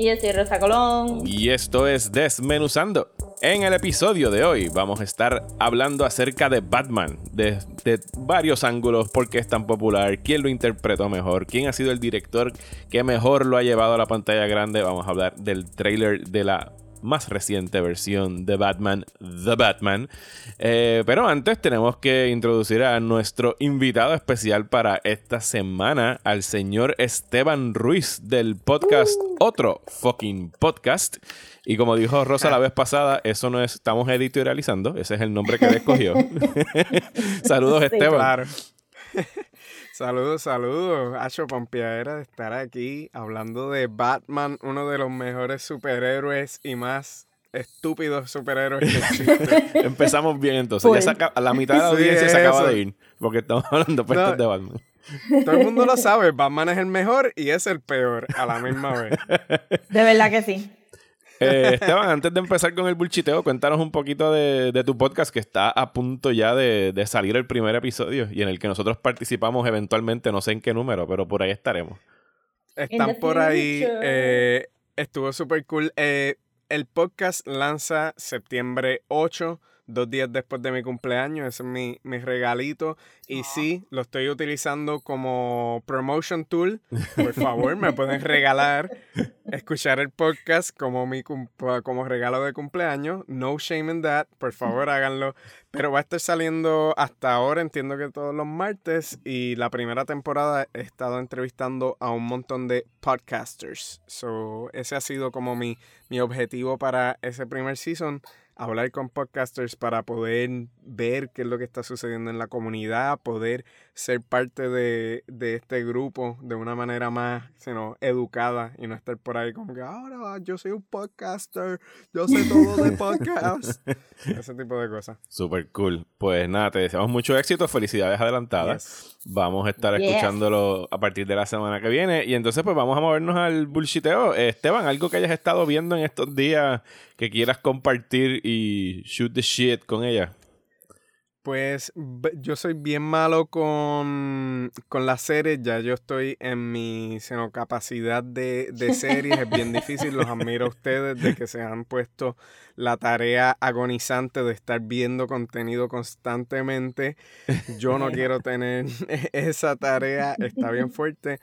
Y yo soy Rosa Colón. y esto es Desmenuzando. En el episodio de hoy vamos a estar hablando acerca de Batman, de, de varios ángulos, por qué es tan popular, quién lo interpretó mejor, quién ha sido el director que mejor lo ha llevado a la pantalla grande. Vamos a hablar del trailer de la más reciente versión de Batman, The Batman. Eh, pero antes tenemos que introducir a nuestro invitado especial para esta semana, al señor Esteban Ruiz del podcast Otro Fucking Podcast. Y como dijo Rosa la vez pasada, eso no es, estamos editorializando, ese es el nombre que él escogió. Saludos, Esteban. Saludos, saludos. Hacho Pompiadera de estar aquí hablando de Batman, uno de los mejores superhéroes y más estúpidos superhéroes que existen. Empezamos bien entonces. Ya acaba- la mitad de la Sí, audiencia se acaba eso. de ir, porque estamos hablando puestos No. de Batman. Todo el mundo lo sabe, Batman es el mejor y es el peor a la misma vez. De verdad que sí. Eh, Esteban, antes de empezar con el bulchiteo, cuéntanos un poquito de, de tu podcast que está a punto ya de, de salir el primer episodio y en el que nosotros participamos eventualmente, no sé en qué número, pero por ahí estaremos. Están por ahí. eh, estuvo súper cool. Eh, el podcast lanza septiembre 8, dos días después de mi cumpleaños. Ese es mi, mi regalito. Y sí, lo estoy utilizando como promotion tool. Por favor, me pueden regalar escuchar el podcast como, mi como regalo de cumpleaños. No shame in that. Por favor, háganlo. Pero va a estar saliendo hasta ahora, entiendo que todos los martes. Y la primera temporada he estado entrevistando a un montón de podcasters. So, ese ha sido como mi, mi objetivo para ese primer season. Hablar con podcasters para poder ver qué es lo que está sucediendo en la comunidad, poder ser parte de, de este grupo de una manera más sino, educada y no estar por ahí como que ahora yo soy un podcaster, yo sé todo de podcast. Ese tipo de cosas. Super cool. Pues nada, te deseamos mucho éxito, felicidades adelantadas. Yes. Vamos a estar Yes. escuchándolo a partir de la semana que viene. Y entonces, pues vamos a movernos al bullshiteo. Esteban, algo que hayas estado viendo en estos días que quieras compartir y shoot the shit con ella. Pues yo soy bien malo con, con las series, ya yo estoy en mi sino, capacidad de, de series, es bien difícil, los admiro a ustedes de que se han puesto la tarea agonizante de estar viendo contenido constantemente. Yo no quiero tener esa tarea, está bien fuerte,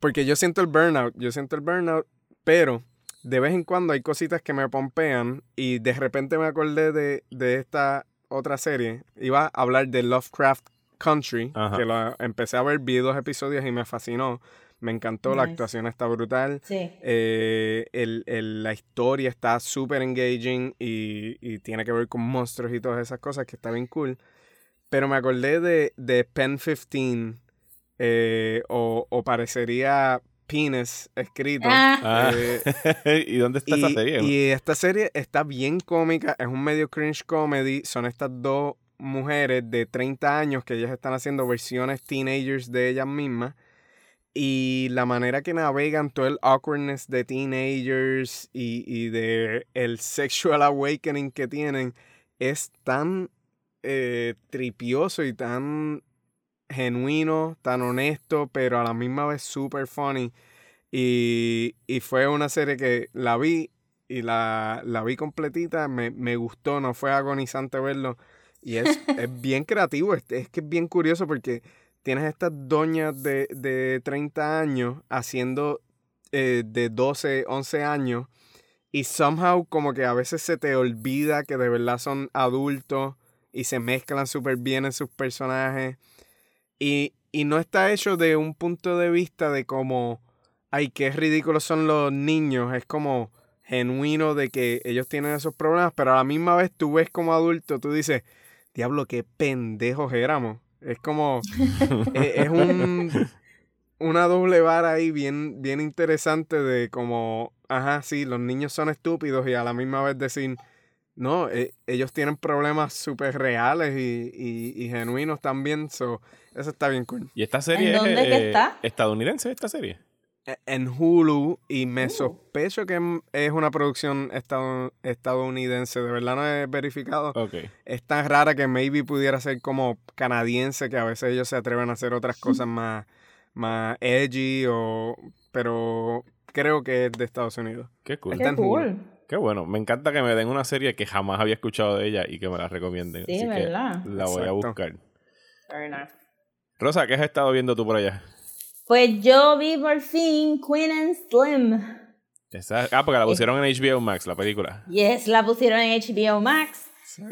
porque yo siento el burnout, yo siento el burnout, pero de vez en cuando hay cositas que me pompean y de repente me acordé de, de esta otra serie. Iba a hablar de Lovecraft Country, Ajá. que lo empecé a ver, vi dos episodios y me fascinó. Me encantó, la actuación está brutal. Sí. Eh, el- el- la historia está súper engaging y, y tiene que ver con monstruos y todas esas cosas que está bien cool. Pero me acordé de, de Pen 15 eh, o, o parecería Penis escrito. Ah. Ah. Eh, ¿Y dónde está esa y, serie? y esta serie está bien cómica, es un medio cringe comedy. Son estas dos mujeres de 30 años que ellas están haciendo versiones teenagers de ellas mismas. Y la manera que navegan todo el awkwardness de teenagers y, y de el sexual awakening que tienen es tan eh, tripioso y tan genuino, tan honesto, pero a la misma vez super funny. Y, y fue una serie que la vi y la, la vi completita, me, me gustó, no fue agonizante verlo. Y es, es bien creativo, es, es que es bien curioso porque tienes estas doñas de, de 30 años haciendo eh, de 12, 11 años y somehow como que a veces se te olvida que de verdad son adultos y se mezclan súper bien en sus personajes. Y, y no está hecho de un punto de vista de como, ay, qué ridículos son los niños. Es como genuino de que ellos tienen esos problemas, pero a la misma vez tú ves como adulto, tú dices, diablo, qué pendejos éramos. Es como, e- es un, una doble vara ahí bien, bien interesante de como ajá, sí, los niños son estúpidos y a la misma vez decir, no, eh, ellos tienen problemas súper reales y, y- y genuinos también, so, eso está bien cool. ¿Y esta serie ¿En es que eh, está? estadounidense, esta serie? E- En Hulu y me Uh. sospecho que es una producción estado- estadounidense, de verdad no he verificado. Ok. Es tan rara que maybe pudiera ser como canadiense, que a veces ellos se atreven a hacer otras cosas más, más edgy, o, pero creo que es de Estados Unidos. Qué cool. Está Qué en Hulu. Qué bueno. Me encanta que me den una serie que jamás había escuchado de ella y que me la recomienden. Sí, Así ¿verdad? que la voy a buscar. Very nice. Rosa, ¿qué has estado viendo tú por allá? Pues yo vi por fin Queen and Slim. Esa- ah, porque la pusieron en HBO Max, la película. Yes, la pusieron en HBO Max.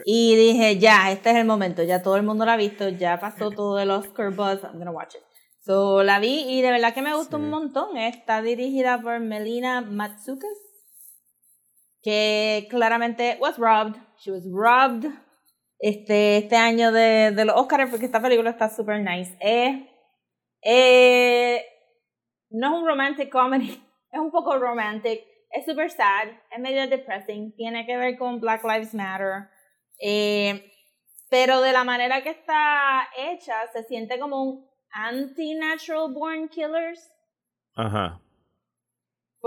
Y dije, ya, este es el momento. Ya todo el mundo la ha visto. Ya pasó todo el Oscar buzz. I'm gonna watch it. So, la vi y de verdad que me gustó Sí. un montón. Está dirigida por Melina Matsoukas. Que claramente was robbed. She was robbed. Este, este año de, de los Oscars porque esta película está super nice. Eh, eh, no es un romantic comedy. Es un poco romantic. Es super sad. Es medio depressing. Tiene que ver con Black Lives Matter. Eh, pero de la manera que está hecha, se siente como un anti-natural born killers. Ajá.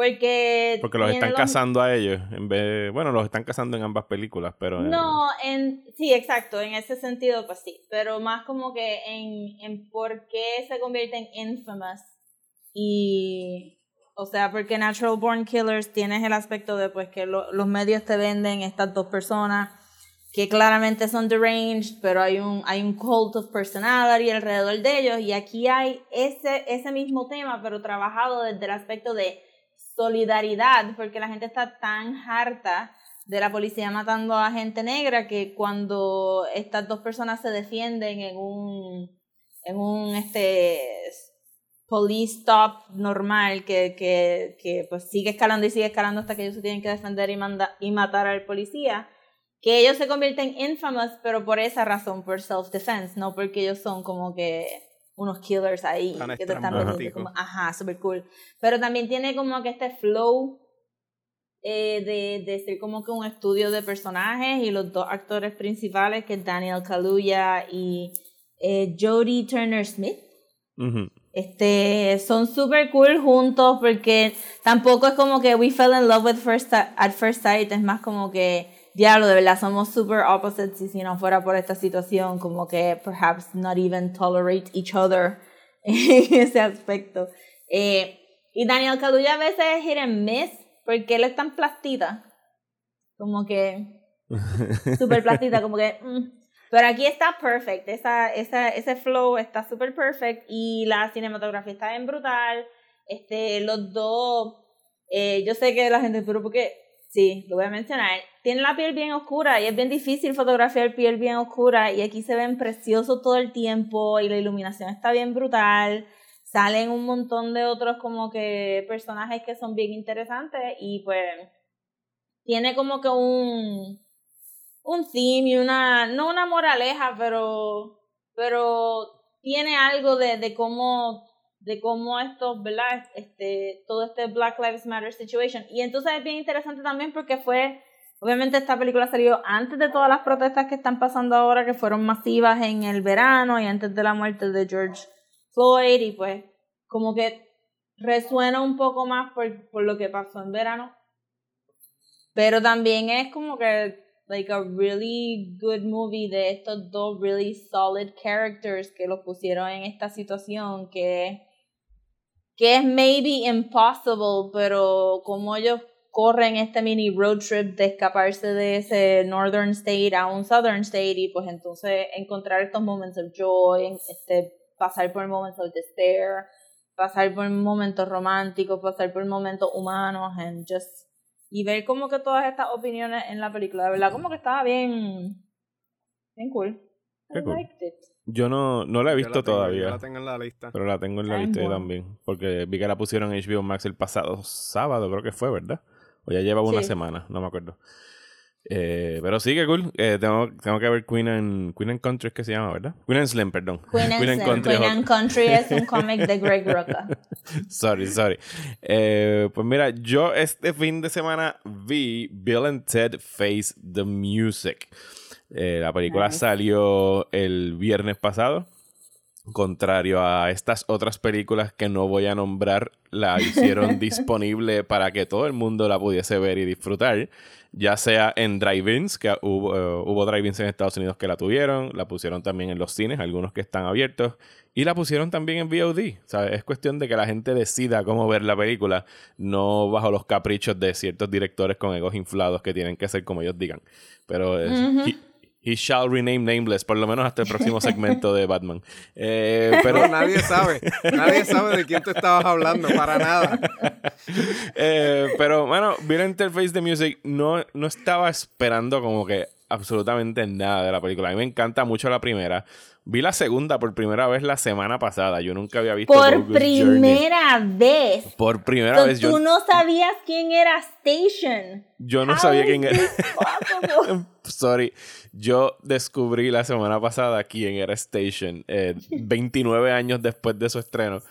Porque. Porque los están cazando a ellos. En vez bueno, los están cazando en ambas películas, pero... en- No, en, sí, exacto, en ese sentido, pues sí, pero más como que en, en por qué se convierten infamous y, o sea, porque Natural Born Killers tienes el aspecto de pues que lo- los medios te venden estas dos personas que claramente son deranged, pero hay un, hay un cult of personality alrededor de ellos y aquí hay ese, ese mismo tema, pero trabajado desde el aspecto de solidaridad, porque la gente está tan harta de la policía matando a gente negra que cuando estas dos personas se defienden en un en un este police stop normal que, que, que pues sigue escalando y sigue escalando hasta que ellos se tienen que defender y manda, y matar al policía que ellos se convierten infamous pero por esa razón por self defense no porque ellos son como que unos killers ahí Tan que te están vendiendo como ajá. super cool. Pero también tiene como que este flow eh, de, de ser como que un estudio de personajes y los dos actores principales que es Daniel Kaluuya y eh, Jodie Turner Smith. Ujú. este son super cool juntos porque tampoco es como que we fell in love with first at first sight es más como que diablo de verdad somos super opposites y si no fuera por esta situación como que perhaps not even tolerate each other en ese aspecto Eh, y Daniel Kaluuya a veces es hit and miss porque él es tan plastita como que super plastita como que mm. pero aquí está perfect esa, esa, ese flow está super perfect y la cinematografía está bien brutal este los dos eh, yo sé que la gente pero porque sí lo voy a mencionar. Tienen la piel bien oscura y es bien difícil fotografiar piel bien oscura y aquí se ven preciosos todo el tiempo y la iluminación está bien brutal. Salen un montón de otros como que personajes que son bien interesantes y pues tiene como que un un theme y una no una moraleja pero pero tiene algo de, de cómo de cómo esto verdad este todo este Black Lives Matter situation. Y entonces es bien interesante también porque fue obviamente esta película salió antes de todas las protestas que están pasando ahora que fueron masivas en el verano y antes de la muerte de George Floyd y pues como que resuena un poco más por, por lo que pasó en verano. Pero también es como que like a really good movie de estos dos really solid characters que los pusieron en esta situación que que es maybe impossible pero como ellos corren este mini road trip de escaparse de ese northern state a un southern state y pues entonces encontrar estos moments of joy este pasar por momentos of despair pasar por momentos románticos pasar por momentos humanos and just y ver como que todas estas opiniones en la película, de verdad como que estaba bien bien cool. I liked it. Yo no, no la he Yo visto la tengo, todavía. Yo la tengo en la lista. Pero la tengo en la Ay, lista yo bueno. también. Porque vi que la pusieron en HBO Max el pasado sábado, creo que fue, ¿verdad? O ya lleva una Sí. semana, no me acuerdo. Eh, pero sí, que cool. Eh, tengo, tengo que ver Queen and, Queen and Country, es que se llama, ¿verdad? Queen and Slim, perdón. Queen and, Slim, Country. Queen and Country es un cómic de Greg Rucka. sorry, sorry. Eh, pues mira, yo este fin de semana vi Bill and Ted Face the Music. Eh, la película Nice. salió el viernes pasado. Contrario a estas otras películas que no voy a nombrar, la hicieron disponible para que todo el mundo la pudiese ver y disfrutar. Ya sea en drive-ins, que hubo, eh, hubo drive-ins en Estados Unidos que la tuvieron, la pusieron también en los cines, algunos que están abiertos, y la pusieron también en VOD. ¿sabes? Es cuestión de que la gente decida cómo ver la película, no bajo los caprichos de ciertos directores con egos inflados que tienen que ser como ellos digan. Pero es- he shall rename nameless, por lo menos hasta el próximo segmento de Batman. Eh, pero nadie sabe. Nadie sabe de quién tú estabas hablando, para nada. Eh, pero bueno, vi la interface de Music. No, no estaba esperando como que absolutamente nada de la película. A mí me encanta mucho la primera. Vi la segunda por primera vez la semana pasada. Yo nunca había visto Por Bogus Journey. primera vez. Por primera So, vez. tú Yo, no sabías quién era Station. yo no How sabía quién era. Sorry. Yo descubrí la semana pasada quién era Station. eh, 29 años después de su estreno.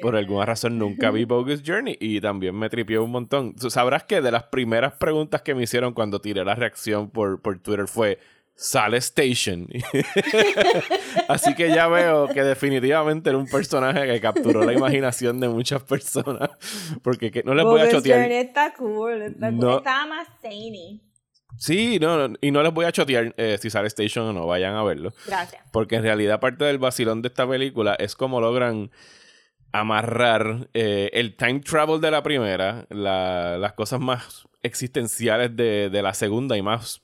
Por alguna razón nunca vi Bogus Journey y también me tripió un montón. Sabrás que de las primeras preguntas que me hicieron cuando tiré la reacción por, por Twitter fue ¿Sale Station? Así que ya veo que definitivamente era un personaje que capturó la imaginación de muchas personas. Porque que- no les voy a chotear. Está cool. Está cool. No. Estaba más zany. Sí, no, no, y no les voy a chotear eh, si sale Station o no, vayan a verlo. Gracias. Porque en realidad parte del vacilón de esta película es cómo logran amarrar eh, el time travel de la primera, la- las cosas más existenciales de, de la segunda y más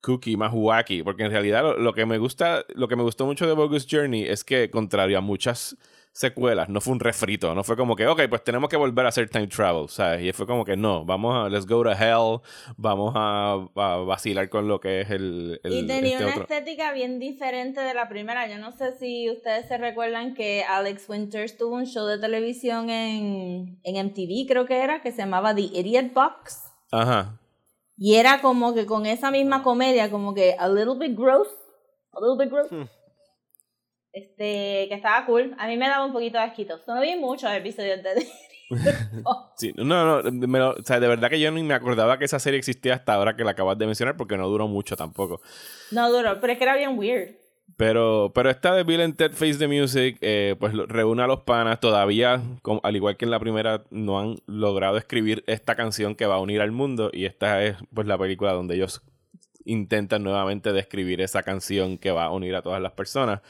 cookie, más wacky. Porque en realidad lo, lo que me gusta, lo que me gustó mucho de Bogus Journey es que, contrario a muchas secuelas, no fue un refrito, no fue como que, ok, pues tenemos que volver a hacer time travel, ¿sabes? Y fue como que no, vamos a, let's go to hell, vamos a, a vacilar con lo que es el... el Y tenía este una otro. estética bien diferente de la primera. Yo no sé si ustedes se recuerdan que Alex Winters tuvo un show de televisión en, en MTV, creo que era, que se llamaba The Idiot Box. Ajá. Y era como que con esa misma comedia, como que a little bit gross. A little bit gross. Hmm. Este, que estaba cool. A mí me daba un poquito de asquito. No vi muchos episodios de Sí, no, no, me lo- o sea, de verdad que yo ni me acordaba que esa serie existía hasta ahora que la acabas de mencionar porque no duró mucho tampoco. No duró, pero es que era bien weird. Pero, pero esta de Bill and Ted Face the Music, eh, pues reúne a los panas. Todavía, al igual que en la primera, no han logrado escribir esta canción que va a unir al mundo. Y esta es pues la película donde ellos intentan nuevamente describir esa canción que va a unir a todas las personas.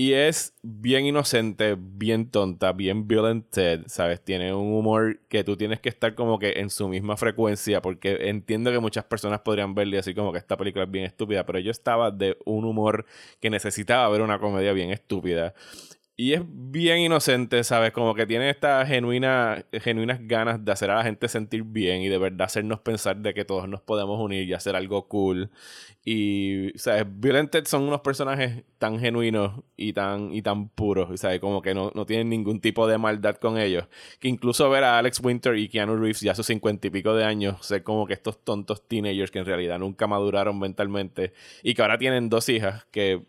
Y es bien inocente, bien tonta, bien Bill and Ted, ¿sabes? Tiene un humor que tú tienes que estar como que en su misma frecuencia, porque entiendo que muchas personas podrían verle así como que esta película es bien estúpida, pero yo estaba de un humor que necesitaba ver una comedia bien estúpida. Y es bien inocente, ¿sabes? Como que tiene estas genuina, genuinas ganas de hacer a la gente sentir bien y de verdad hacernos pensar de que todos nos podemos unir y hacer algo cool. Y, ¿sabes? Bill and Ted son unos personajes tan genuinos y tan, y tan puros, ¿sabes? Como que no, no tienen ningún tipo de maldad con ellos. Que incluso ver a Alex Winter y Keanu Reeves ya a sus cincuenta y pico de años, ser como que estos tontos teenagers que en realidad nunca maduraron mentalmente y que ahora tienen dos hijas que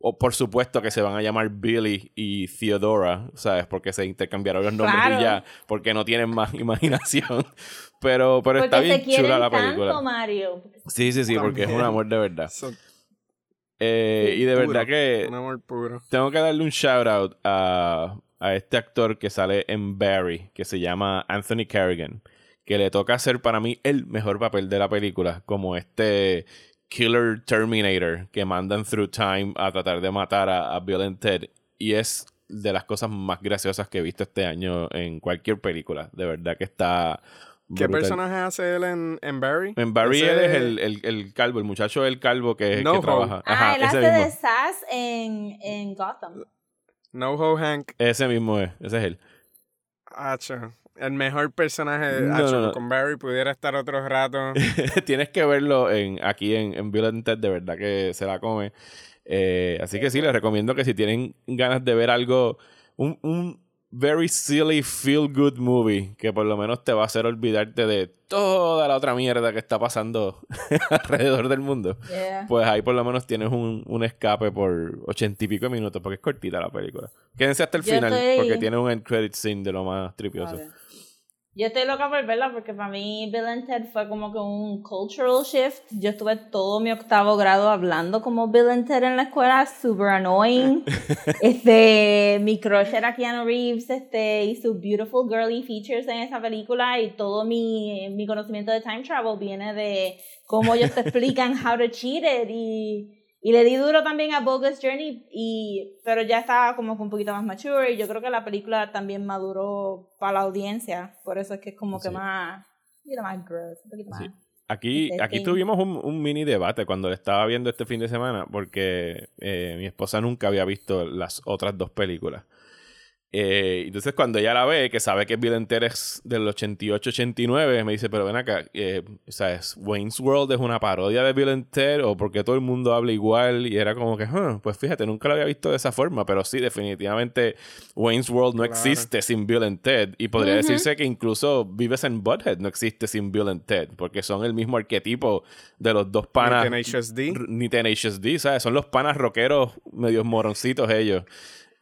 o por supuesto que se van a llamar Billy y Theodora, ¿sabes? Porque se intercambiaron los nombres Claro. y ya, porque no tienen más imaginación. Pero, pero Porque está bien chula la tanto, película. Mario. Sí, sí, sí, porque es un amor de verdad. Eh, y de puro, verdad que Un amor puro. tengo que darle un shout out a, a este actor que sale en Barry, que se llama Anthony Carrigan, que le toca hacer para mí el mejor papel de la película, como este Killer Terminator que mandan through time a tratar de matar a, a Bill and Ted. Y es de las cosas más graciosas que he visto este año en cualquier película. De verdad que está. ¿Qué brutal. personaje hace él en, en Barry? En Barry Ese- él es el, el, el calvo, el muchacho el calvo que, No que trabaja. ah, Ajá, él ese hace mismo. de Sass en, en Gotham. No Ho Hank. Ese mismo es, ese es él. Hacho. El mejor personaje. No, Hacho, no, no. Con Barry pudiera estar otro rato. Tienes que verlo en, aquí en, en Bill and Ted, de verdad que se la come. Eh, así que sí, les recomiendo que si tienen ganas de ver algo, un, un very silly feel good movie que por lo menos te va a hacer olvidarte de toda la otra mierda que está pasando alrededor del mundo. Yeah. Pues ahí por lo menos tienes un, un escape por ochenta y pico minutos porque es cortita la película. Quédense hasta el Yo final estoy- porque tiene un end credit scene de lo más tripioso. Vale. Yo estoy loca por verla porque para mí Bill and Ted fue como que un cultural shift. Yo estuve todo mi octavo grado hablando como Bill and Ted en la escuela, super annoying. este, mi crush era Keanu Reeves, este, y sus beautiful girly features en esa película y todo mi, mi conocimiento de time travel viene de cómo ellos te explican how to cheat it y y le di duro también a Bogus Journey, y, pero ya estaba como que un poquito más mature y yo creo que la película también maduró para la audiencia. Por eso es que es como que más, un poquito más gross, un poquito más. Sí. Aquí, aquí tuvimos un, un mini debate cuando le estaba viendo este fin de semana porque eh, mi esposa nunca había visto las otras dos películas. Eh, entonces cuando ella la ve, que sabe que Bill and Ted es del 88-89, me dice, pero ven acá, eh, o sea, ¿es Wayne's World es una parodia de Bill and Ted o porque todo el mundo habla igual? Y era como que, "Huh, pues fíjate, nunca lo había visto de esa forma, pero sí, definitivamente Wayne's World no Claro. existe sin Bill and Ted. Y podría Ujú. decirse que incluso Vives en Butthead no existe sin Bill and Ted, porque son el mismo arquetipo de los dos panas. Tenacious D. Ni Tenacious D, ¿sabes? Son los panas rockeros medios moroncitos ellos.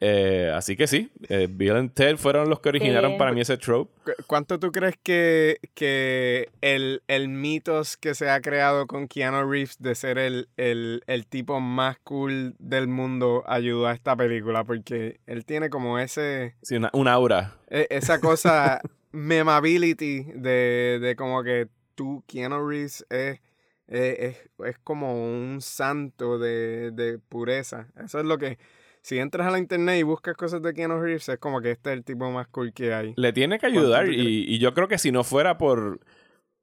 Eh, así que sí, eh, Bill and Ted fueron los que originaron Sí. para mí ese trope. ¿Cu- ¿Cuánto tú crees que, que el, el mitos que se ha creado con Keanu Reeves de ser el, el, el tipo más cool del mundo ayudó a esta película? Porque él tiene como ese Sí, una, un aura. e- esa cosa, memability de, de como que tú, Keanu Reeves, es, es, es- es como un santo de, de pureza. Eso es lo que... Si entras a la internet y buscas cosas de Keanu Reeves, es como que este es el tipo más cool que hay. Le tiene que ¿Cuánto ayudar y, y yo creo que si no fuera por,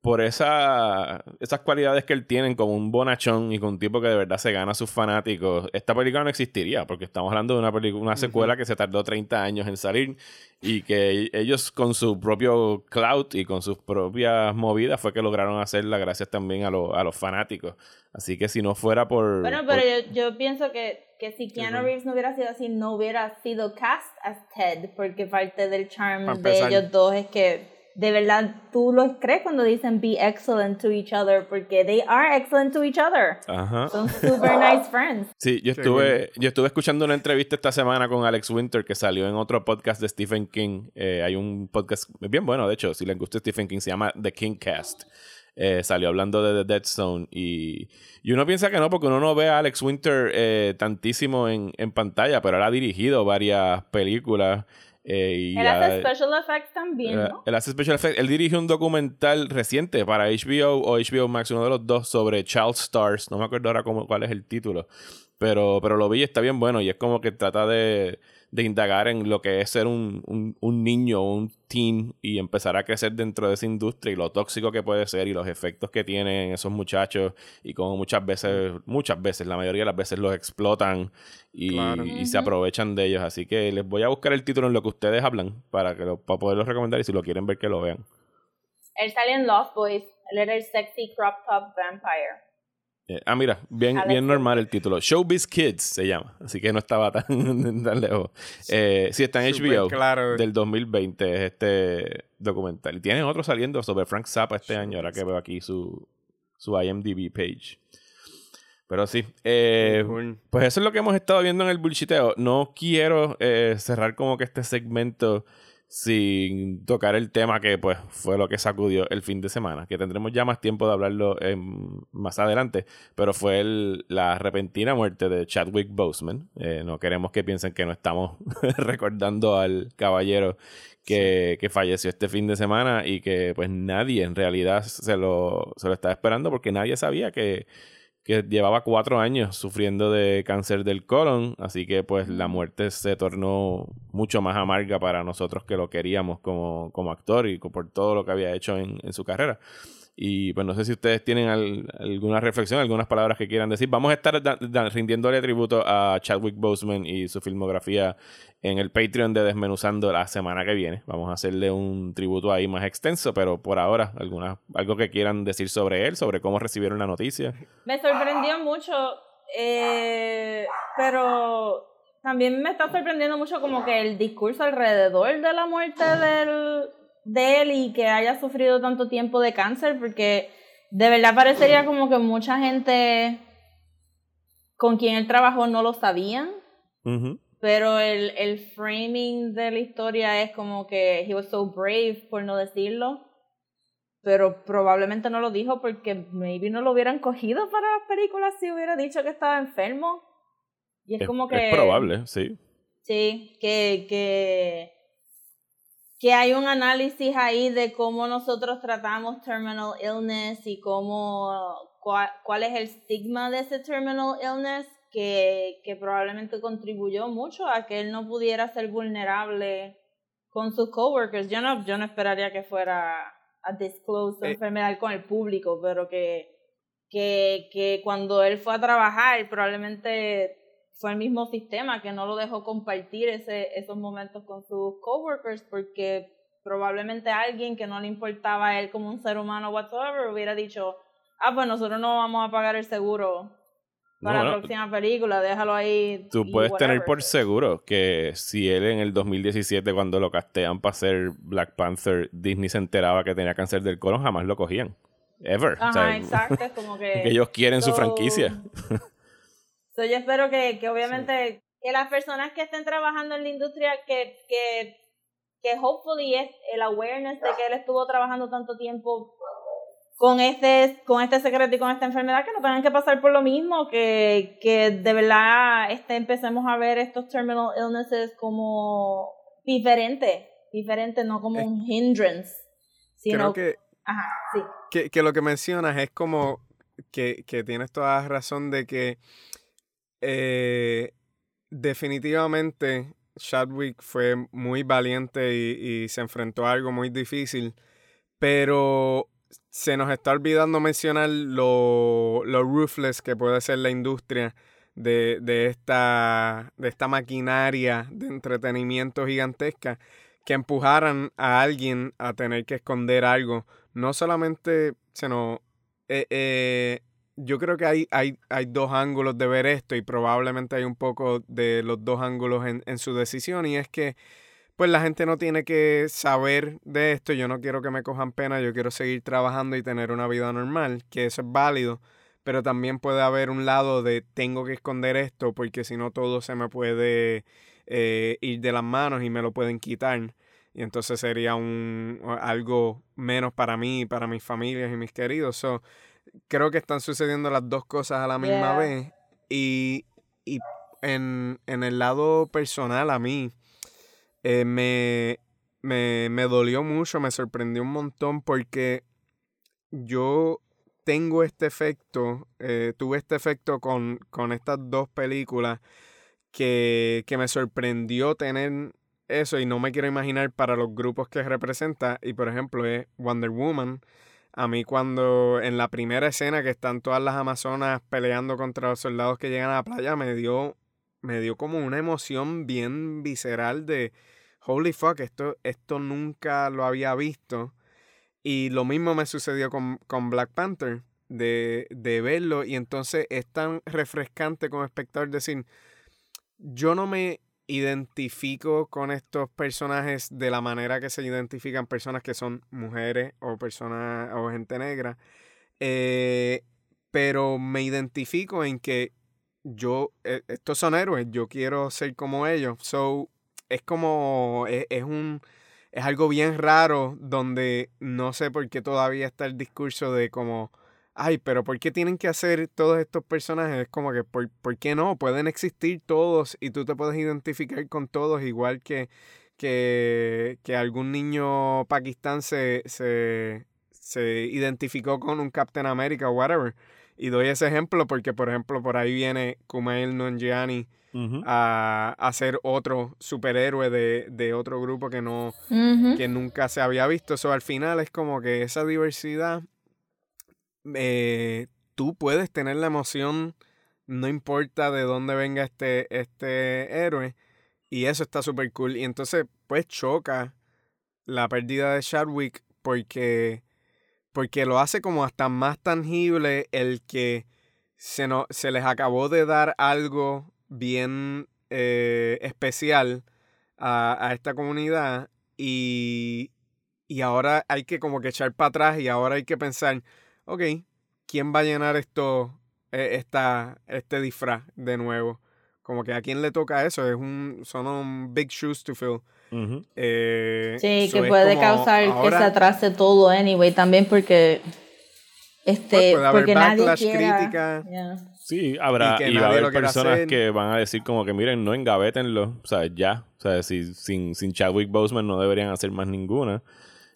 por esa, esas cualidades que él tiene como un bonachón y con un tipo que de verdad se gana a sus fanáticos, esta película no existiría porque estamos hablando de una, película, una secuela que se tardó 30 años en salir y que ellos con su propio cloud y con sus propias movidas fue que lograron hacerla gracias también a, lo- a los fanáticos. Así que si no fuera por... Bueno, por- pero yo, yo pienso que, que si Keanu Ujú. Reeves no hubiera sido así, no hubiera sido cast as Ted, porque parte del charm de ellos dos es que de verdad tú los crees cuando dicen be excellent to each other, porque they are excellent to each other. Ajá. Son super nice friends. Sí, yo estuve, yo estuve escuchando una entrevista esta semana con Alex Winter que salió en otro podcast de Stephen King. Eh, hay un podcast bien bueno, de hecho, si les gusta Stephen King, se llama The King Cast. Eh, salió hablando de The Dead Zone y, y uno piensa que no, porque uno no ve a Alex Winter eh, tantísimo en, en pantalla, pero él ha dirigido varias películas. eh, y Él ha- hace special effects también, eh, ¿no? Él hace special effects. Él dirige un documental reciente para HBO o HBO Max, uno de los dos, sobre Child Stars. No me acuerdo ahora cómo, cuál es el título. Pero, pero lo vi y está bien bueno. Y es como que trata de, de indagar en lo que es ser un, un, un niño o un teen y empezar a crecer dentro de esa industria y lo tóxico que puede ser y los efectos que tienen esos muchachos y como muchas veces, muchas veces, la mayoría de las veces los explotan y, Claro. y se aprovechan de ellos. Así que les voy a buscar el título en lo que ustedes hablan para, que lo, para poderlos recomendar y si lo quieren ver que lo vean. Él salió en Lost Boys. El sexy crop top vampire. Eh, ah, mira, bien, Alex bien normal el título. Showbiz Kids se llama, así que no estaba tan, tan lejos. Eh, sí, está en HBO claro. del 2020 es este documental. Y tienen otro saliendo sobre Frank Zappa este año, ahora que veo aquí su, su IMDb page. Pero sí, eh, pues eso es lo que hemos estado viendo en el bullshiteo. No quiero eh, cerrar como que este segmento sin tocar el tema que pues fue lo que sacudió el fin de semana, que tendremos ya más tiempo de hablarlo más adelante, pero fue la repentina muerte de Chadwick Boseman. Eh, no queremos que piensen que no estamos recordando al caballero que, que falleció este fin de semana y que pues nadie en realidad se lo, se lo estaba esperando porque nadie sabía que que llevaba cuatro años sufriendo de cáncer del colon, así que pues la muerte se tornó mucho más amarga para nosotros que lo queríamos como, como actor y por todo lo que había hecho en, en su carrera. Y pues no sé si ustedes tienen al- alguna reflexión, algunas palabras que quieran decir. Vamos a estar rindiéndole tributo a Chadwick Boseman y su filmografía en el Patreon de Desmenuzando la semana que viene. Vamos a hacerle un tributo ahí más extenso, pero por ahora, alguna, algo que quieran decir sobre él, sobre cómo recibieron la noticia. Me sorprendió mucho, eh, pero también me está sorprendiendo mucho como que el discurso alrededor de la muerte del, de él y que haya sufrido tanto tiempo de cáncer, porque de verdad parecería como que mucha gente con quien él trabajó no lo sabían, pero el, el framing de la historia es como que he was so brave, por no decirlo, pero probablemente no lo dijo porque maybe no lo hubieran cogido para las películas si hubiera dicho que estaba enfermo. Y es, Es, como que... es probable, sí. Sí, que, que, que hay un análisis ahí de cómo nosotros tratamos terminal illness y cómo cuál, cuál es el estigma de ese terminal illness que, que probablemente contribuyó mucho a que él no pudiera ser vulnerable con sus coworkers. Yo no, yo no esperaría que fuera a disclose su Eh. enfermedad con el público, pero que, que, que cuando él fue a trabajar probablemente fue el mismo sistema que no lo dejó compartir ese, esos momentos con sus coworkers porque probablemente alguien que no le importaba a él como un ser humano whatsoever hubiera dicho, ah, pues nosotros no vamos a pagar el seguro para No, la no. próxima película, déjalo ahí. Tú puedes tener whatever". por seguro que si él en el 2017, cuando lo castean para ser Black Panther, Disney se enteraba que tenía cáncer del colon, jamás lo cogían. Ever. Ajá, O sea, exacto, es como que... que ellos quieren su franquicia. So, yo espero que, que obviamente que las personas que estén trabajando en la industria que, que, que hopefully es el awareness de que él estuvo trabajando tanto tiempo con este, con este secreto y con esta enfermedad que no tengan que pasar por lo mismo, que, que de verdad este, empecemos a ver estos terminal illnesses como diferentes, diferentes, no como un hindrance, sino, Creo que, ajá, sí. que, que lo que mencionas es como que, que tienes toda razón de que eh, definitivamente Chadwick fue muy valiente y, se enfrentó a algo muy difícil, pero se nos está olvidando mencionar lo, lo ruthless que puede ser la industria de, de, esta, de esta maquinaria de entretenimiento gigantesca que empujaran a alguien a tener que esconder algo. No solamente, sino, eh, eh, yo creo que hay, hay, hay dos ángulos de ver esto y probablemente hay un poco de los dos ángulos en, en su decisión y es que pues la gente no tiene que saber de esto, yo no quiero que me cojan pena, yo quiero seguir trabajando y tener una vida normal, que eso es válido, pero también puede haber un lado de tengo que esconder esto porque si no todo se me puede eh, ir de las manos y me lo pueden quitar. Y entonces sería un algo menos para mí, para mis familias y mis queridos. Creo que están sucediendo las dos cosas a la misma Yeah. vez. Y, y en, en el lado personal, a mí, eh, me, me, me dolió mucho, me sorprendió un montón porque yo tengo este efecto, eh, tuve este efecto con, con estas dos películas que, que me sorprendió tener eso y no me quiero imaginar para los grupos que representa. Y por ejemplo es Wonder Woman. A mí cuando en la primera escena que están todas las amazonas peleando contra los soldados que llegan a la playa me dio, me dio como una emoción bien visceral de holy fuck, esto, esto nunca lo había visto. Y lo mismo me sucedió con, con Black Panther, de, de verlo. Y entonces es tan refrescante como espectador decir, yo no me identifico con estos personajes de la manera que se identifican personas que son mujeres o personas o gente negra. eh, pero me identifico en que yo, eh, estos son héroes, yo quiero ser como ellos. So, es como, es, es un, es algo bien raro donde no sé por qué todavía está el discurso de como, ay, pero ¿por qué tienen que hacer todos estos personajes? Es como que, ¿por, ¿por qué no? Pueden existir todos y tú te puedes identificar con todos igual que, que, que algún niño pakistán se, se, se identificó con un Captain America o whatever. Y doy ese ejemplo porque, por ejemplo, por ahí viene Kumail Nanjiani a, a ser otro superhéroe de, de otro grupo que no, que nunca se había visto. Eso al final es como que esa diversidad, eh, tú puedes tener la emoción, no importa de dónde venga este, este héroe, y eso está súper cool. Y entonces, pues choca la pérdida de Chadwick porque, porque lo hace como hasta más tangible el que se, no, se les acabó de dar algo bien eh, especial a, a esta comunidad y, y ahora hay que como que echar para atrás y ahora hay que pensar, ok, ¿quién va a llenar esto, eh, esta, este disfraz de nuevo? Como que a quién le toca eso, es un, son un big shoes to fill. Ujú. Eh, Sí, so que puede causar que se ahora, atrase todo anyway, también porque este Pues, puede haber porque nadie backlash, quiera, crítica. Yeah. Sí, habrá, Y y, va a haber personas hacer. que van a decir como que miren, no engavétenlo, o sea, ya, o sea, si, sin, sin Chadwick Boseman no deberían hacer más ninguna.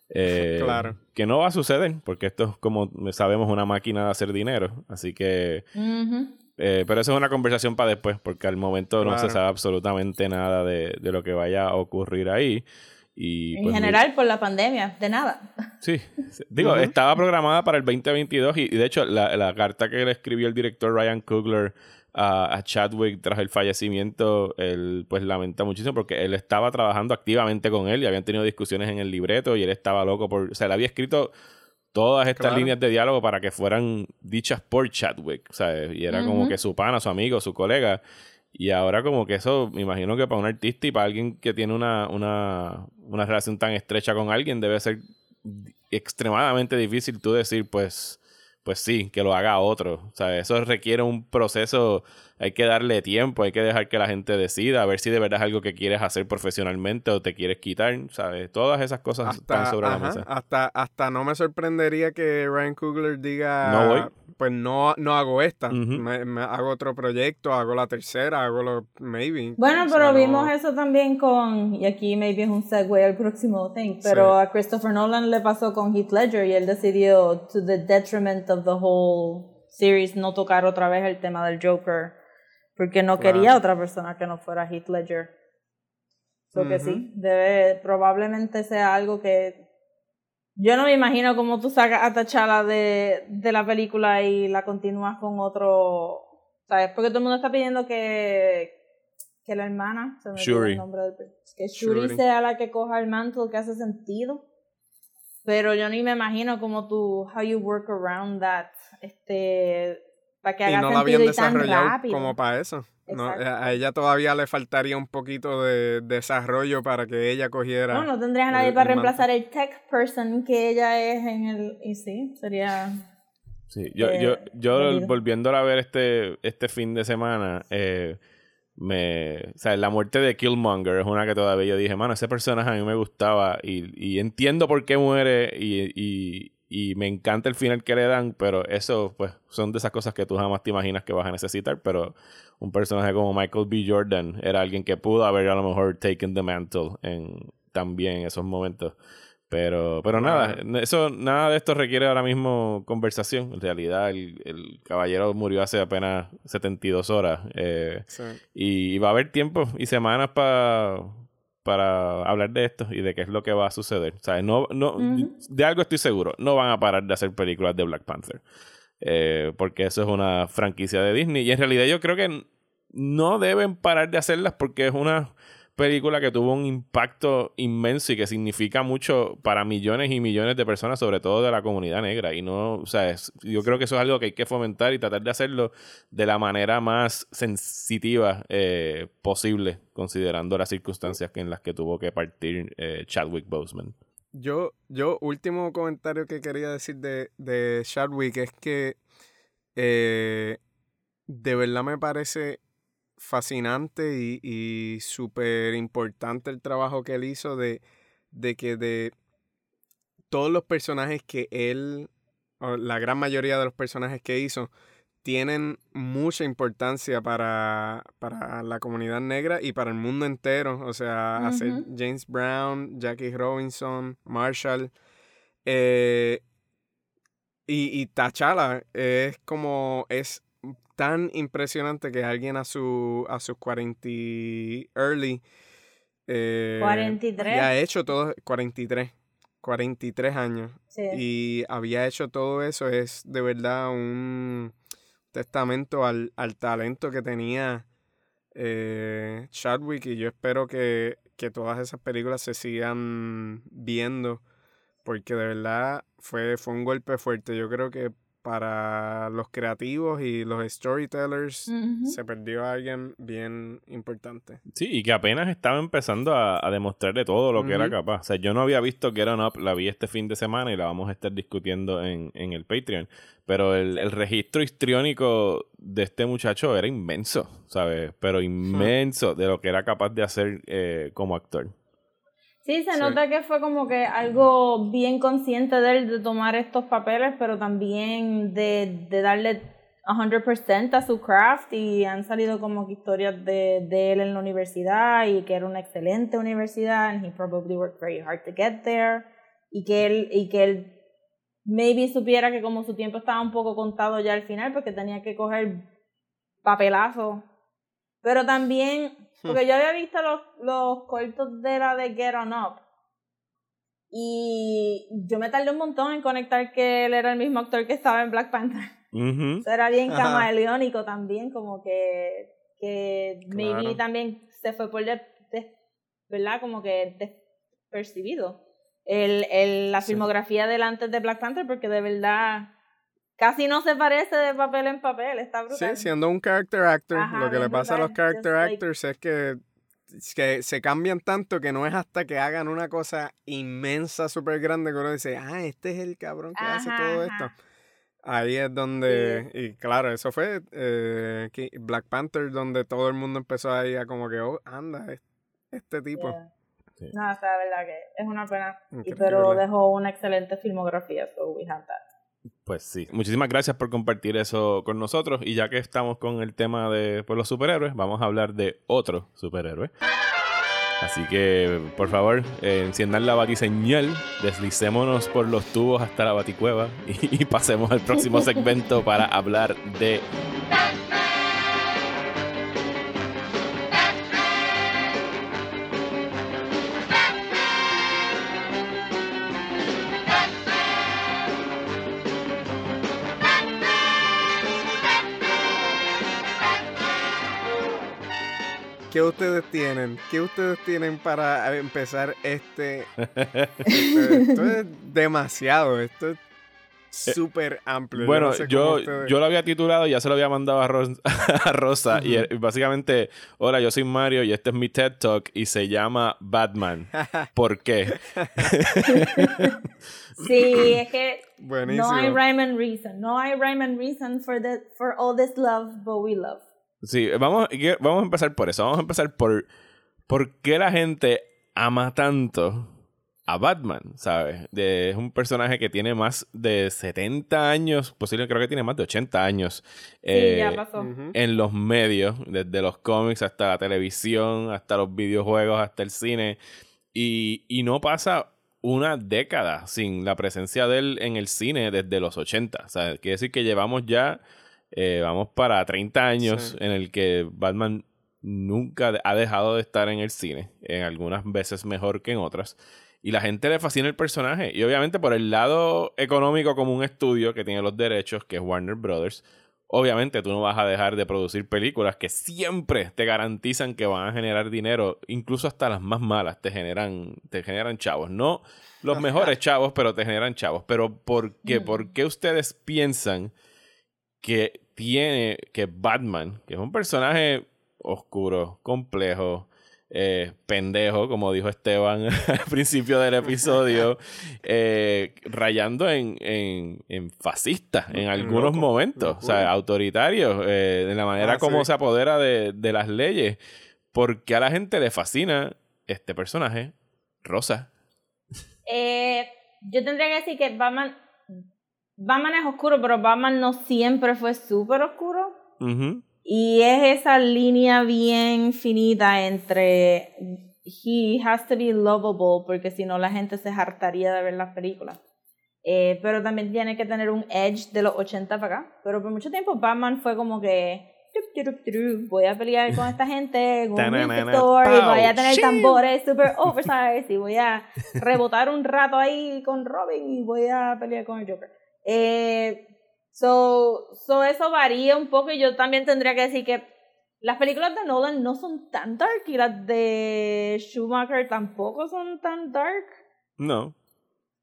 Eh, Claro. Que no va a suceder, porque esto es como sabemos una máquina de hacer dinero, así que... Eh, pero eso es una conversación para después, porque al momento no se sabe absolutamente nada de, de lo que vaya a ocurrir ahí. Y, En pues, general por la pandemia, de nada. Sí, digo, estaba programada para el 2022 y, y de hecho la, la carta que le escribió el director Ryan Coogler a, a Chadwick tras el fallecimiento, él pues lamenta muchísimo porque él estaba trabajando activamente con él y habían tenido discusiones en el libreto y él estaba loco por, o sea, él había escrito todas estas Claro. líneas de diálogo para que fueran dichas por Chadwick, ¿sabes? Y era como que su pana, su amigo, su colega. Y ahora como que eso, me imagino que para un artista y para alguien que tiene una, una, una relación tan estrecha con alguien, debe ser extremadamente difícil tú decir, pues, pues sí, que lo haga otro. O sea, eso requiere un proceso, hay que darle tiempo, hay que dejar que la gente decida, a ver si de verdad es algo que quieres hacer profesionalmente o te quieres quitar, ¿sabes? Todas esas cosas están sobre la mesa. hasta, hasta no me sorprendería que Ryan Coogler diga, No voy. pues no, no hago esta, me, me hago otro proyecto, hago la tercera, hago lo, maybe. Bueno, O sea, pero no- vimos eso también con, y aquí maybe es un segue al próximo thing, pero Sí. a Christopher Nolan le pasó con Heath Ledger y él decidió, to the detriment of the whole series, no tocar otra vez el tema del Joker, porque no Claro. quería otra persona que no fuera Heath Ledger. So que Ujú. sí, debe, probablemente sea algo que yo no me imagino cómo tú sacas a T'Challa de, de la película y la continúas con otro, ¿sabes? Porque todo el mundo está pidiendo que, que la hermana, se me Shuri. el nombre del que Shuri, Shuri. sea la que coja el mantle, que hace sentido. Pero yo ni me imagino cómo tú, how you work around that, este, para que y haga no la habían y desarrollado como para eso. No, Exacto. a ella todavía le faltaría un poquito de desarrollo para que ella cogiera. No, no tendrías a nadie el para reemplazar el tech person que ella es en el... Y sí, sería... Sí, yo, eh, yo, yo debido. volviéndola a ver este, este fin de semana, eh, me, o sea, la muerte de Killmonger es una que todavía yo dije, mano, ese personaje a mí me gustaba y, y entiendo por qué muere y, y, y me encanta el final que le dan, pero eso, pues, son de esas cosas que tú jamás te imaginas que vas a necesitar, pero un personaje como Michael B. Jordan era alguien que pudo haber a lo mejor taken the mantle en, también en esos momentos. Pero, pero nada, eso, nada de esto requiere ahora mismo conversación. En realidad, el, el caballero murió hace apenas 72 horas. eh, Sí. y va a haber tiempo y semanas pa- para hablar de esto y de qué es lo que va a suceder. O sea, no, no. De algo estoy seguro. No van a parar de hacer películas de Black Panther. Eh, porque eso es una franquicia de Disney. Y en realidad yo creo que no deben parar de hacerlas porque es una película que tuvo un impacto inmenso y que significa mucho para millones y millones de personas, sobre todo de la comunidad negra. Y no, o sea, es- yo creo que eso es algo que hay que fomentar y tratar de hacerlo de la manera más sensitiva eh, posible, considerando las circunstancias en las que tuvo que partir eh, Chadwick Boseman. Yo, yo, último comentario que quería decir de, de Chadwick es que eh, de verdad me parece fascinante y, y súper importante el trabajo que él hizo de, de que de todos los personajes que él, o la gran mayoría de los personajes que hizo, tienen mucha importancia para, para la comunidad negra y para el mundo entero. O sea, hacer. James Brown, Jackie Robinson, Marshall. eh, y, y T'Challa es como, es tan impresionante que alguien a su a sus 40 y early eh, 43. había hecho todo 43 43 años Sí. y había hecho todo eso es de verdad un testamento al, al talento que tenía eh, Chadwick y yo espero que, que todas esas películas se sigan viendo porque de verdad fue, fue un golpe fuerte. Yo creo que para los creativos y los storytellers se perdió a alguien bien importante. Sí, y que apenas estaba empezando a, a demostrarle todo lo que era capaz. O sea, yo no había visto Get On Up, la vi este fin de semana y la vamos a estar discutiendo en, en el Patreon. Pero el, el registro histriónico de este muchacho era inmenso, ¿sabes? Pero inmenso de lo que era capaz de hacer eh, como actor. Sí, se Sí. nota que fue como que algo bien consciente de él de tomar estos papeles, pero también de, de darle 100% a su craft y han salido como que historias de, de él en la universidad y que era una excelente universidad and he probably worked very hard to get there y que él y que él maybe supiera que como su tiempo estaba un poco contado ya al final porque tenía que coger papelazo pero también porque yo había visto los, los cortos de la de Get On Up y yo me tardé un montón en conectar que él era el mismo actor que estaba en Black Panther Ujú. Eso era bien camaleónico también, como que, que maybe Claro. también se fue por, de, de- ¿verdad? Como que despercibido el, el, la Sí. filmografía del antes de Black Panther, porque de verdad casi no se parece de papel en papel, está Sí, brutal. siendo un character actor, Ajá, lo que le pasa a los character just like- actors es que, es que se cambian tanto que no es hasta que hagan una cosa inmensa, súper grande, que uno dice, ah, este es el cabrón que hace todo esto. Ahí es donde, y claro, eso fue eh, Black Panther, donde todo el mundo empezó ahí a como que, oh, anda, es- este tipo. Yeah. Sí. No, o sea, de verdad que es una pena. Y, pero dejó una excelente filmografía, so we have that. Pues sí. Muchísimas gracias por compartir eso con nosotros. Y ya que estamos con el tema de pues, los superhéroes, vamos a hablar de otro superhéroe. Así que, por favor, eh, enciendan la batiseñal, deslicémonos por los tubos hasta la baticueva y, y pasemos al próximo segmento para hablar de ¿Qué ustedes tienen? ¿Qué ustedes tienen para empezar este? este- esto es demasiado, esto es súper amplio. yo Bueno, no sé cómo yo, ustedes- yo lo había titulado y ya se lo había mandado a, Ros- a Rosa. Y eh, básicamente, hola, yo soy Mario y este es mi TED Talk y se llama Batman. ¿Por qué? Sí, es que Buenísimo. no hay rhyme and reason. No hay rhyme and reason for, the, for all this love, but we love. Sí, vamos, vamos a empezar por eso. Vamos a empezar por por qué la gente ama tanto a Batman, ¿sabes? De- es un personaje que tiene más de 70 años, posible creo que tiene más de 80 años. Sí, eh, ya pasó. Ujú. en los medios, desde los cómics hasta la televisión, hasta los videojuegos, hasta el cine. Y, y no pasa una década sin la presencia de él en el cine desde los 80. O sea, quiere decir que llevamos ya, eh, vamos para 30 años Sí. en el que Batman nunca ha dejado de estar en el cine, en algunas veces mejor que en otras. Y la gente le fascina el personaje. Y obviamente por el lado económico como un estudio que tiene los derechos, que es Warner Brothers, obviamente tú no vas a dejar de producir películas que siempre te garantizan que van a generar dinero, incluso hasta las más malas te generan, te generan chavos. No los mejores chavos, pero te generan chavos. Pero ¿por qué? ¿Por qué ustedes piensan que tiene que Batman, que es un personaje oscuro, complejo, eh, pendejo, como dijo Esteban al principio del episodio, eh, rayando en, en, en fascista en algunos Loco, momentos, o sea, autoritario, eh, de la manera Ah, como sí. se apodera de, de las leyes, porque a la gente le fascina este personaje rosa. Eh, yo tendría que decir que Batman, Batman es oscuro, pero Batman no siempre fue súper oscuro. Ujú. Y es esa línea bien finita entre he has to be lovable, porque si no la gente se hartaría de ver las películas. Eh, pero también tiene que tener un edge de los 80 para acá. Pero por mucho tiempo Batman fue como que voy a pelear con esta gente en un music store y voy a tener tambores super oversized y voy a rebotar un rato ahí con Robin y voy a pelear con el Joker. Eh, so, so eso varía un poco y yo también tendría que decir que las películas de Nolan no son tan dark y las de Schumacher tampoco son tan dark. No.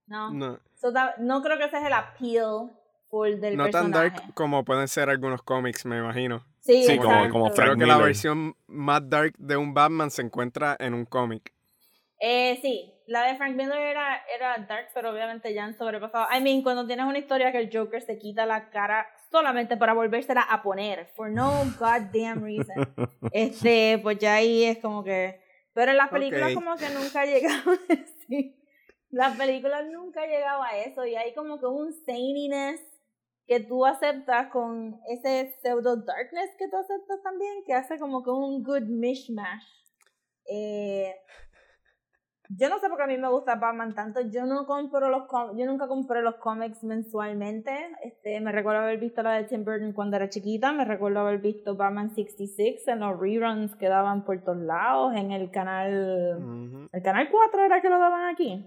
No. No. So no creo que ese es el appeal full del No tan personaje. dark como pueden ser algunos cómics, me imagino. Sí, Sí, como- como Frank Creo que la Miller. versión más dark de un Batman se encuentra en un cómic. Eh, sí, la de Frank Miller era, era dark, pero obviamente ya han sobrepasado. I mean, cuando tienes una historia que el Joker se quita la cara solamente para volvérsela a poner, for no goddamn reason, este, pues ya ahí es como que... Pero en las películas como que nunca ha llegado, sí, las películas nunca ha llegado a eso y hay como que un zaniness que tú aceptas con ese pseudo darkness que tú aceptas también, que hace como que un good mishmash. Eh, yo no sé por qué a mí me gusta Batman tanto. Yo no compro los com- yo nunca compré los cómics mensualmente. Este, me recuerdo haber visto la de Tim Burton cuando era chiquita. Me recuerdo haber visto Batman 66 en los reruns que daban por todos lados. En el canal. El canal 4 era que lo daban aquí.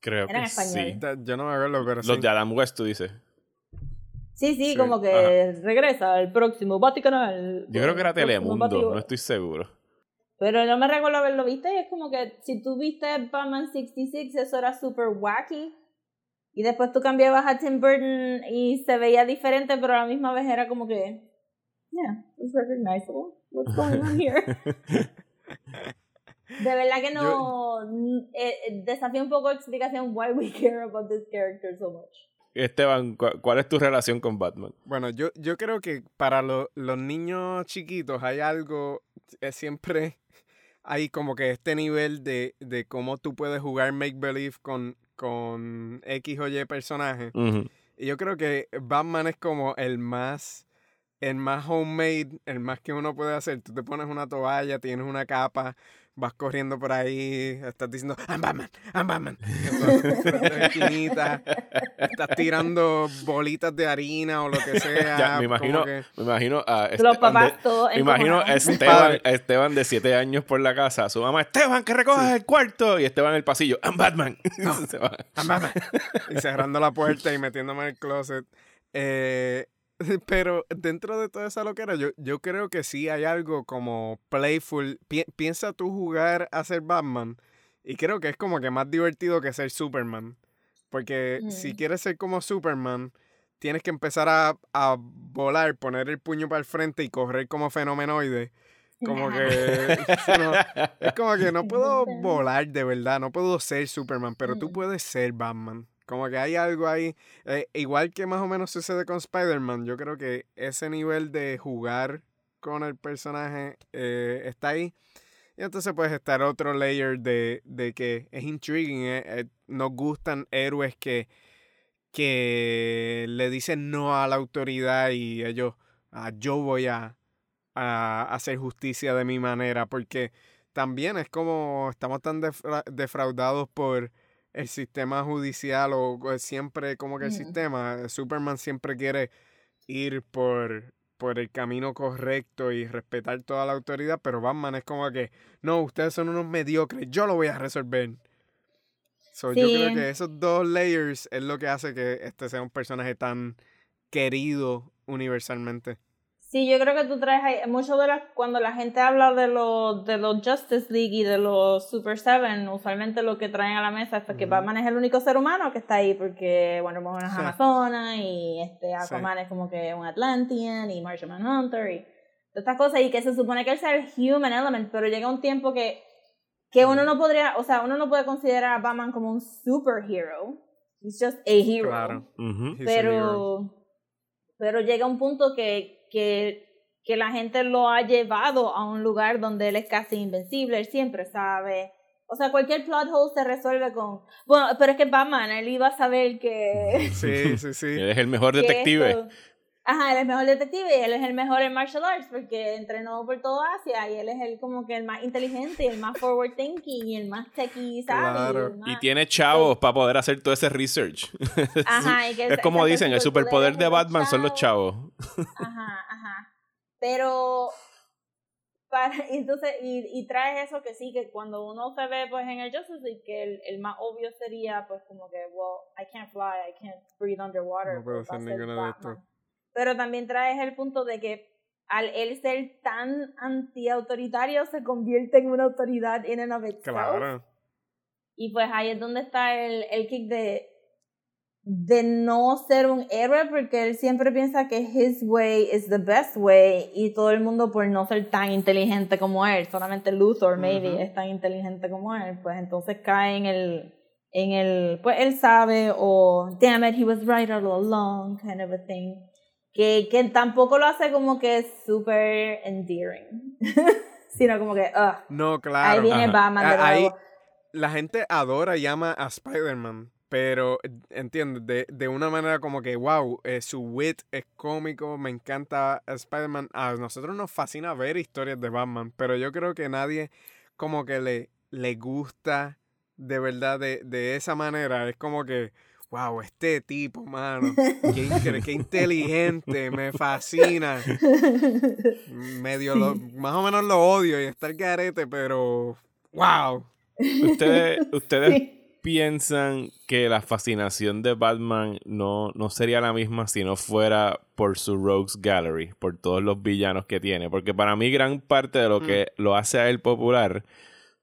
Creo Era en que español. sí. Da- Yo no me acuerdo, pero Los sí. de Adam West, tú dices. Sí, sí, Sí, como que regresa el próximo Vaticanal. Yo creo que era Telemundo, no estoy seguro. Pero no me recuerdo haberlo visto y es como que si tú viste Batman 66 eso era super wacky. Y después tú cambiabas a Tim Burton y se veía diferente, pero a la misma vez era como que... Yeah, it's recognizable. What's going on here? De verdad que no... n- eh, eh, desafía un poco explicación why we care about this character so much. Esteban, ¿cu- ¿cuál es tu relación con Batman? Bueno, yo, yo creo que para lo- los niños chiquitos hay algo, eh, siempre hay como que este nivel de, de cómo tú puedes jugar make believe con, con X o Y personaje. Y yo creo que Batman es como el más, el más homemade, el más que uno puede hacer. Tú te pones una toalla, tienes una capa, vas corriendo por ahí, estás diciendo, I'm Batman, I'm Batman. Estás tirando bolitas de harina o lo que sea. Ya, me imagino, que- me imagino a Los Esteban papás de- todos me imagino. Esteban, Esteban de 7 años por la casa, su mamá, Esteban, que recojas el cuarto, y Esteban en el pasillo, I'm Batman. Se va. I'm Batman. y cerrando la puerta y metiéndome en el closet. Eh, pero dentro de toda esa loquera, yo, yo creo que sí hay algo como playful. Pi- piensa tú jugar a ser Batman. Y creo que es como que más divertido que ser Superman. Porque si quieres ser como Superman, tienes que empezar a, a volar, poner el puño para el frente y correr como fenomenoide. Como que no, es como que no puedo volar de verdad, no puedo ser Superman, pero tú puedes ser Batman. Como que hay algo ahí, eh, igual que más o menos sucede con Spider-Man, yo creo que ese nivel de jugar con el personaje eh, está ahí. Y entonces puedes estar otro layer de, de que es intriguing, eh, eh, nos gustan héroes que, que le dicen no a la autoridad y ellos, "Ah, yo voy a, a hacer justicia de mi manera, porque también es como estamos tan defra- defraudados por el sistema judicial o, o siempre como que el Mm. sistema, Superman siempre quiere ir por, por el camino correcto y respetar toda la autoridad, pero Batman es como que, no, ustedes son unos mediocres, yo lo voy a resolver. So, Yo creo que esos dos layers es lo que hace que este sea un personaje tan querido universalmente. Sí, yo creo que tú traes ahí, mucho de las, cuando la gente habla de los, de los Justice League y de los Super Seven, usualmente lo que traen a la mesa es que. Batman es el único ser humano que está ahí, porque Wonder Woman es Sí. Amazona y este Aquaman es como que un Atlantean y Martian Manhunter y todas estas cosas y que se supone que él sea el human element, pero llega un tiempo que, que uno no podría, o sea, uno no puede considerar a Batman como un superhero, he's just a hero Claro. A hero. pero pero llega un punto que, que, que la gente lo ha llevado a un lugar donde él es casi invencible, él siempre sabe. O sea, cualquier plot hole se resuelve con... Bueno, pero es que Batman, él iba a saber que... Sí, sí, sí. Él es el mejor detective. esto- Ajá, él es el mejor detective y él es el mejor en martial arts porque entrenó por todo Asia y él es el como que el más inteligente y el más forward thinking y el más techie, ¿sabes? Claro. Y tiene chavos para poder hacer todo ese research. Ajá, y que es ese- como dicen, el superpoder de Batman son los chavos. Ajá. Pero para, entonces, y, y traes eso que sí, que cuando uno se ve pues en el Justice League, que el, el más obvio sería pues como que, well, I can't fly, I can't breathe underwater. No puedo pues, hacer de. Pero también traes el punto de que al él ser tan anti-autoritario se convierte en una autoridad in and of itself. Claro. Y pues ahí es donde está el, el kick de, de no ser un héroe porque él siempre piensa que his way is the best way y todo el mundo por no ser tan inteligente como él, solamente Luthor maybe es tan inteligente como él, pues entonces cae en el en el pues él sabe o damn it he was right all along kind of a thing que, que tampoco lo hace como que super endearing sino como que ugh, No, claro. ahí viene. Batman de A- ahí- nuevo. la gente adora y ama a Spider-Man, pero entiendes, de, de una manera como que, wow, eh, su wit es cómico, me encanta Spider-Man. A nosotros nos fascina ver historias de Batman, pero yo creo que nadie como que le, le gusta de verdad de, de esa manera. Es como que, wow, este tipo, mano, qué, inteligente, me fascina. Medio lo- más o menos lo odio y está el garete, pero, wow. Ustedes, ustedes Sí. Piensan que la fascinación de Batman no, no sería la misma si no fuera por su Rogues Gallery, por todos los villanos que tiene. Porque para mí gran parte de lo que lo hace a él popular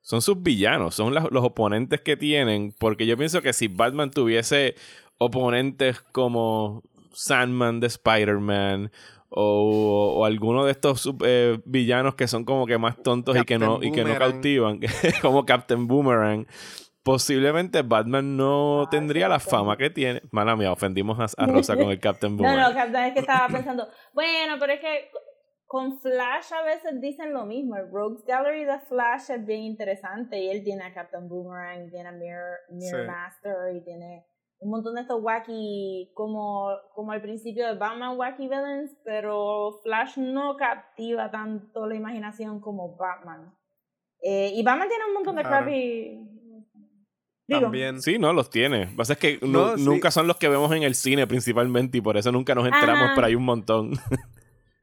son sus villanos, son los oponentes que tienen. Porque yo pienso que si Batman tuviese oponentes como Sandman de Spider-Man o, o alguno de estos eh, villanos que son como que más tontos y que no, y que no cautivan, como Captain Boomerang, posiblemente Batman no tendría la fama que tiene. Mala mía, ofendimos a, a Rosa con el Captain No, Boomerang. no, Captain, es que estaba pensando, bueno, pero es que con Flash a veces dicen lo mismo. El Rogues Gallery de Flash es bien interesante y él tiene a Captain Boomerang, tiene a Mirror, Mirror Sí. Master y tiene un montón de estos wacky, como, como al principio de Batman wacky villains, pero Flash no captiva tanto la imaginación como Batman. Eh, y Batman tiene un montón de Claro. crappy... Digo, También. Sí, no, los tiene. Lo que pasa es que nu- No, sí. nunca son los que vemos en el cine principalmente y por eso nunca nos enteramos, Ajá. pero hay un montón.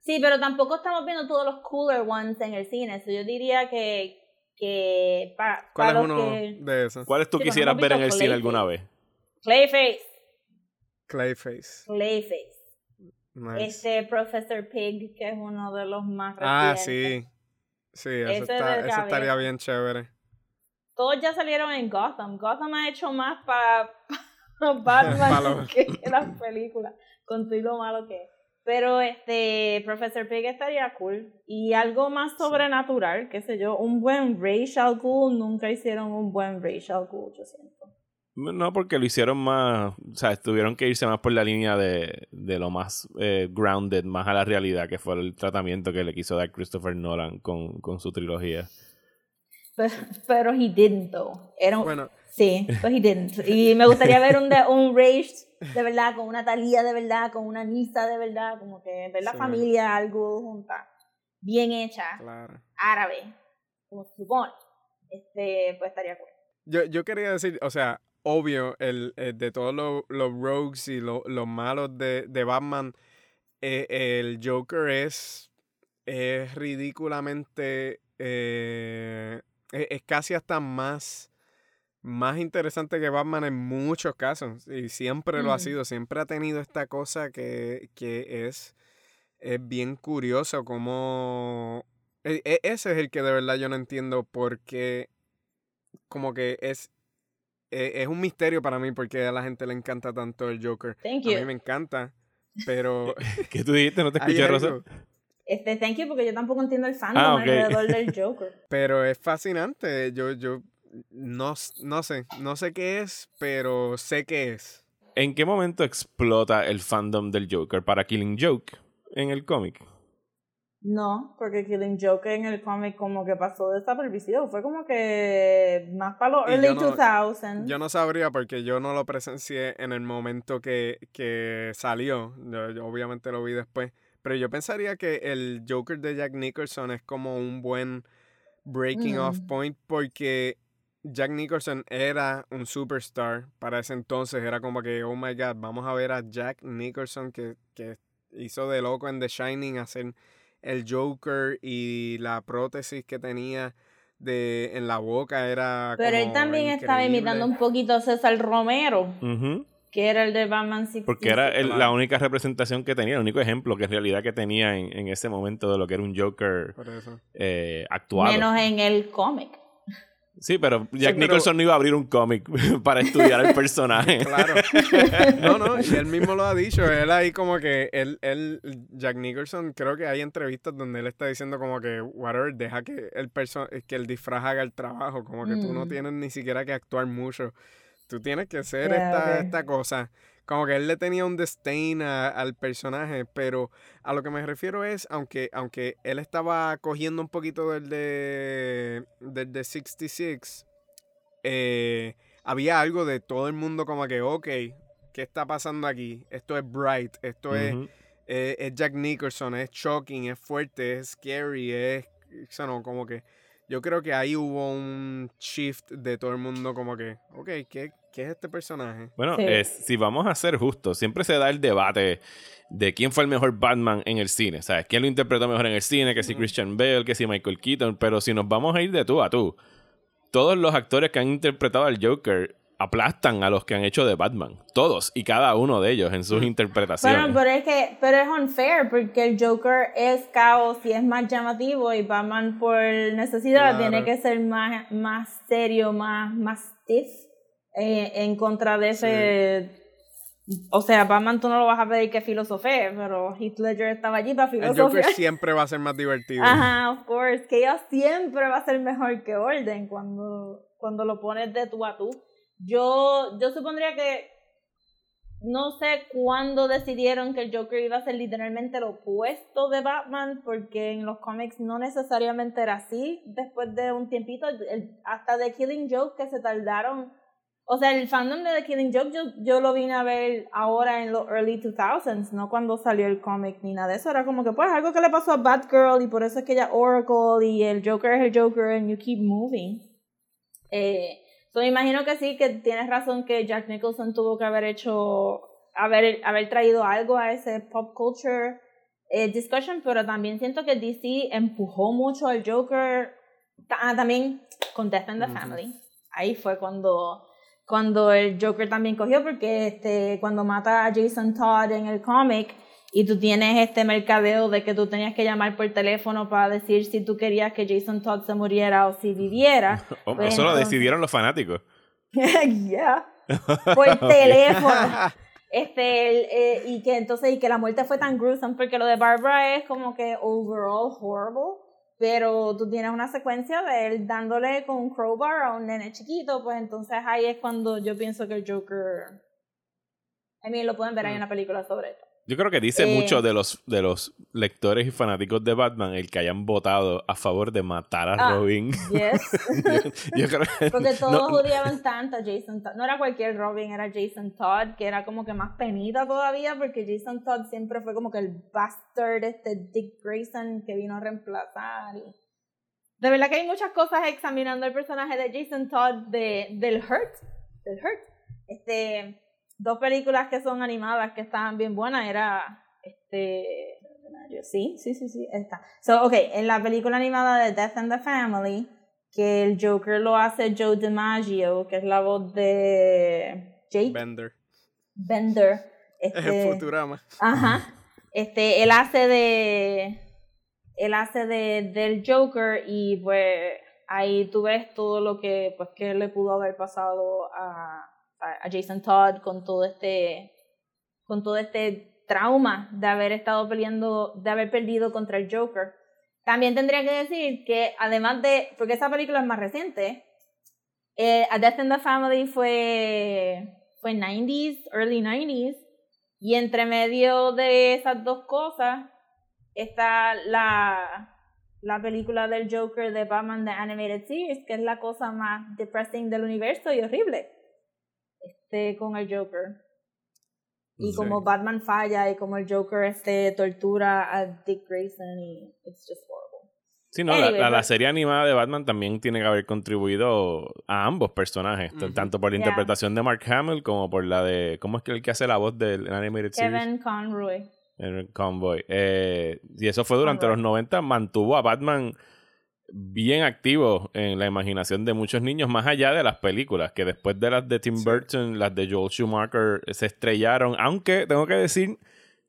Sí, pero tampoco estamos viendo todos los cooler ones en el cine. So yo diría que, que para ¿Cuál es los uno que... de esos? ¿Cuáles tú Sí, quisieras ver en el cine alguna vez? Clayface, Clayface. Clayface. Nice. Este Professor Pig, que es uno de los más ah, recientes. sí. Sí, eso, está, eso estaría bien chévere. Todos ya salieron en Gotham. Gotham ha hecho más para Batman Malo. que las películas, con todo lo malo que es. Pero este Professor Pig estaría cool. Y algo más sobrenatural, qué sé yo, un buen racial ghoul. Nunca hicieron un buen racial ghoul, yo siento. No, porque lo hicieron más, o sea, tuvieron que irse más por la línea de, de lo más eh, grounded, más a la realidad, que fue el tratamiento que le quiso dar Christopher Nolan con, con su trilogía. Pero, pero he didn't, though. Era un- Bueno, Sí, but he didn't. Y me gustaría ver un, un Rage de verdad, con una Talía de verdad, con una Nisa de verdad, como que ver la Sí. familia, algo junta, bien hecha, claro. árabe, como se supone. Este, pues estaría cool. Yo, yo quería decir, o sea, obvio, el, el de todos los, los rogues y lo- los malos de, de Batman, eh, el Joker es, es ridículamente, eh, es, es casi hasta más, más interesante que Batman en muchos casos. Y siempre lo ha Mm. sido, siempre ha tenido esta cosa que, que es, es bien curioso como... e- e- Ese es el que de verdad yo no entiendo por qué como que es e- es un misterio para mí porque a la gente le encanta tanto el Joker. Thank A mí you. me encanta, pero ¿Qué tú dijiste? ¿No te escuché, Rosa? Este, thank you, porque yo tampoco entiendo el fandom Ah, alrededor del Joker. pero es fascinante. Yo yo no, no sé, no sé qué es, pero sé qué es. ¿En qué momento explota el fandom del Joker para Killing Joke en el cómic? No, porque Killing Joke en el cómic como que pasó desapercibido. Fue como que más para los early yo no- 2000s. Yo no sabría porque yo no lo presencié en el momento que, que salió. Yo- yo obviamente lo vi después. Pero yo pensaría que el Joker de Jack Nicholson es como un buen breaking off Mm. point porque Jack Nicholson era un superstar para ese entonces. Era como que, oh my god, vamos a ver a Jack Nicholson que, que hizo de loco en The Shining hacer el Joker y la prótesis que tenía de en la boca era Pero él también estaba imitando un poquito a César Romero. Que era el de Batman 66. Porque era el- la claro. única representación que tenía, el único ejemplo que en realidad que tenía en, en ese momento de lo que era un Joker eh, actuado. Menos en el cómic. Sí, pero Jack pero- Nicholson no iba a abrir un cómic para estudiar el personaje. Claro. No, no, y él mismo lo ha dicho. Él ahí como que, él, él, Jack Nicholson, creo que hay entrevistas donde él está diciendo como que, whatever, deja que el, perso que el disfraz haga el trabajo. Como que tú no Mm. tienes ni siquiera que actuar mucho. Tú tienes que ser esta, esta cosa. Como que él le tenía un disdain a- al personaje, pero a lo que me refiero es, aunque, aunque él estaba cogiendo un poquito del de, del de 66, eh, había algo de todo el mundo como que, ok, ¿qué está pasando aquí? Esto es Bright, esto es, eh, es Jack Nicholson, es shocking, es fuerte, es scary, es, no, como que yo creo que ahí hubo un shift de todo el mundo como que, ok, ¿qué, qué es este personaje? Bueno, Sí. eh, si vamos a ser justos, siempre se da el debate de quién fue el mejor Batman en el cine. ¿Sabes? ¿Quién lo interpretó mejor en el cine? Que si Christian Bale, que si Michael Keaton. Pero si nos vamos a ir de tú a tú, todos los actores que han interpretado al Joker aplastan a los que han hecho de Batman. Todos y cada uno de ellos en sus interpretaciones. Bueno, pero es que pero es unfair porque el Joker es caos y es más llamativo y Batman por necesidad Claro. tiene que ser más, más serio, más, más stiff eh, en contra de ese... O sea, Batman tú no lo vas a pedir que filosofee, pero Heath Ledger estaba allí para El filosofiar. Joker siempre va a ser más divertido. Ajá, of course. Que ella siempre va a ser mejor que Orden cuando, cuando lo pones de tú a tú. Yo, yo supondría que no sé cuándo decidieron que el Joker iba a ser literalmente lo opuesto de Batman, porque en los cómics no necesariamente era así. Después de un tiempito, hasta The Killing Joke que se tardaron. O sea, el fandom de The Killing Joke yo, yo lo vine a ver ahora en los early 2000s, no cuando salió el cómic ni nada de eso. Era como que, pues, algo que le pasó a Batgirl y por eso es que ella Oracle y el Joker es el Joker and you keep moving. Eh, so me imagino que sí, que tienes razón que Jack Nicholson tuvo que haber hecho, haber, haber traído algo a ese pop culture eh, discussion, pero también siento que DC empujó mucho al Joker, ah, también con Death in the Family. Ahí fue cuando, cuando el Joker también cogió, porque este, cuando mata a Jason Todd en el cómic, y tú tienes este mercadeo de que tú tenías que llamar por teléfono para decir si tú querías que Jason Todd se muriera o si viviera. Oh, Pues, eso lo decidieron los fanáticos. yeah. Por teléfono. Este, el, eh, y que entonces, y que la muerte fue tan gruesome, porque lo de Barbara es como que overall horrible, pero tú tienes una secuencia de él dándole con un crowbar a un nene chiquito, pues entonces ahí es cuando yo pienso que el Joker, I mean, lo pueden ver ahí en una película sobre esto. Yo creo que dice Eh. mucho de los, de los lectores y fanáticos de Batman el que hayan votado a favor de matar a Ah. Robin. Yes. Yo creo que- Porque todos no- odiaban tanto a Jason Todd. No era cualquier Robin, era Jason Todd, que era como que más penita todavía, porque Jason Todd siempre fue como que el bastard, este Dick Grayson que vino a reemplazar. y- De verdad que hay muchas cosas examinando el personaje de Jason Todd de, del Hurt. Del Hurt. Este, dos películas que son animadas que estaban bien buenas. Era este. Sí, sí, sí, sí. Está. So, ok, en la película animada de Death and the Family, que el Joker lo hace Joe DiMaggio, que es la voz de Jake Bender. Bender. Es Este, Futurama. Ajá. Este, él hace de. Él hace de, del Joker y pues ahí tú ves todo lo que pues que le pudo haber pasado a, a, Jason Todd con todo este con todo este trauma de haber estado peleando, de haber perdido contra el Joker. También tendría que decir que además de, porque esa película es más reciente, eh, A Death in the Family fue, fue 90s, early 90s, y entre medio de esas dos cosas está la, la película del Joker de Batman The Animated Series, que es la cosa más depressing del universo y horrible. Este, con el Joker. Y Sí. como Batman falla y como el Joker este tortura a Dick Grayson y it's just horrible. Sí, no, la- Anyway, la, la but- serie animada de Batman también tiene que haber contribuido a ambos personajes, tanto por la Yeah. interpretación de Mark Hamill como por la de. ¿Cómo es que el que hace la voz del Animated Series? Kevin Conroy. El Convoy. Eh, y eso fue durante Conroy. los 90, mantuvo a Batman bien activo en la imaginación de muchos niños, más allá de las películas, que después de las de Tim Sí. Burton, las de Joel Schumacher, se estrellaron, aunque tengo que decir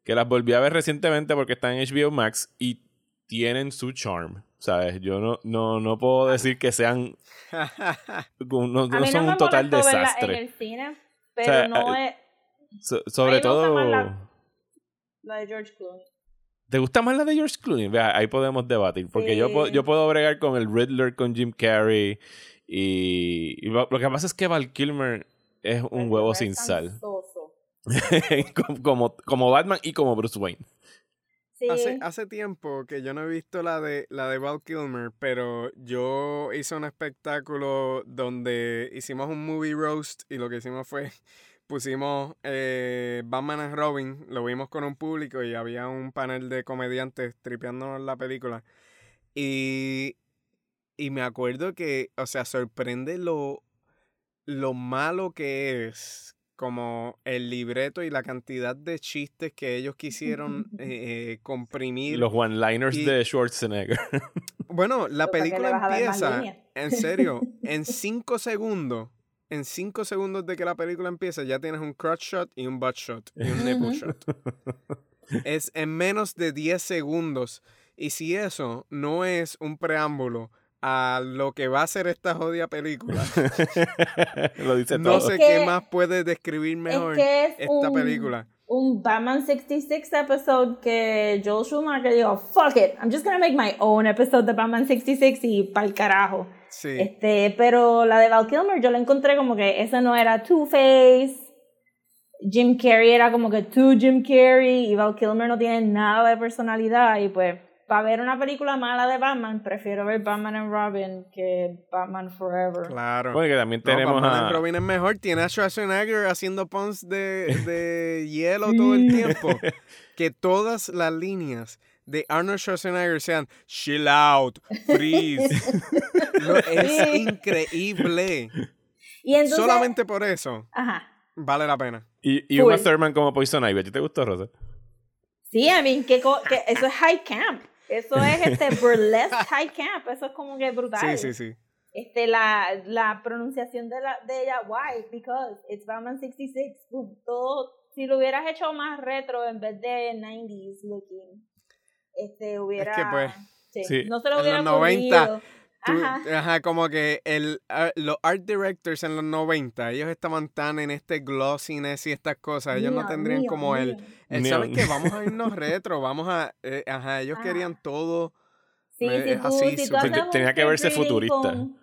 que las volví a ver recientemente porque están en HBO Max y tienen su charm. ¿sabes? Yo no, no, no puedo decir que sean. No, son un total desastre. en el cine, pero sea, no eh, es So- sobre todo. la- la de George Clooney. ¿Te gusta más la de George Clooney? Vea, ahí podemos debatir. Porque yo, puedo, Sí. yo puedo bregar con el Riddler con Jim Carrey. Y, y lo que pasa es que Val Kilmer es un huevo sin sal. como, como Batman y como Bruce Wayne. Sí. Hace, hace tiempo que yo no he visto la de la de Val Kilmer, pero yo hice un espectáculo donde hicimos un movie roast y lo que hicimos fue pusimos eh, Batman and Robin, lo vimos con un público y había un panel de comediantes tripeándonos la película. Y, y me acuerdo que, o sea, sorprende lo, lo malo que es como el libreto y la cantidad de chistes que ellos quisieron eh, comprimir. Los one-liners y- de Schwarzenegger. Bueno, la Pero ¿para qué le película empieza, en serio, en cinco segundos, en cinco segundos de que la película empieza, ya tienes un crotch shot y un butt shot y un nipple shot. Es en menos de 10 segundos. Y si eso no es un preámbulo a lo que va a ser esta jodida película, Lo dice no todo. sé Es qué más puede describir mejor es que es esta un, película. un Batman 66 episode que Joel Schumacher dijo, fuck it, I'm just gonna make my own episode de Batman 66 y pa'l carajo. Sí. Este, pero la de Val Kilmer yo la encontré como que ese no era Two-Face. Jim Carrey era como que tú Jim Carrey y Val Kilmer no tiene nada de personalidad y pues para ver una película mala de Batman prefiero ver Batman and Robin que Batman Forever. Claro. Bueno, que también No, tenemos Batman a... and Robin es mejor. Tiene a Schwarzenegger haciendo puns de, de hielo todo el tiempo. Que todas las líneas de Arnold Schwarzenegger sean chill out, freeze. No, es increíble. Y entonces, Solamente por eso ajá. vale la pena. Y, y Uma. Thurman como Poison Ivy. ¿A ti te gustó, Rosa? Sí, I mean, que, co- que eso es high camp. Eso es este burlesque high camp. Eso es como que brutal. Sí, sí, sí. Este, la, la pronunciación de, la, de ella, why? Because it's Batman 66. Boom. Todo, si lo hubieras hecho más retro en vez de 90s looking, este, hubiera... pues, sí, sí, no se lo en hubiera los 90, ocurrido. Tú- Ajá. ajá, como que el, los art directors en los 90, ellos estaban tan en este glossiness y estas cosas, ellos no Neon, tendrían neon, como el, neon. el ¿sabes qué? Vamos a irnos retro, vamos a, eh, ajá, ellos Ajá. querían todo, Sí, Eh, si es tú, así, si tú un Tenía que verse futurista. con-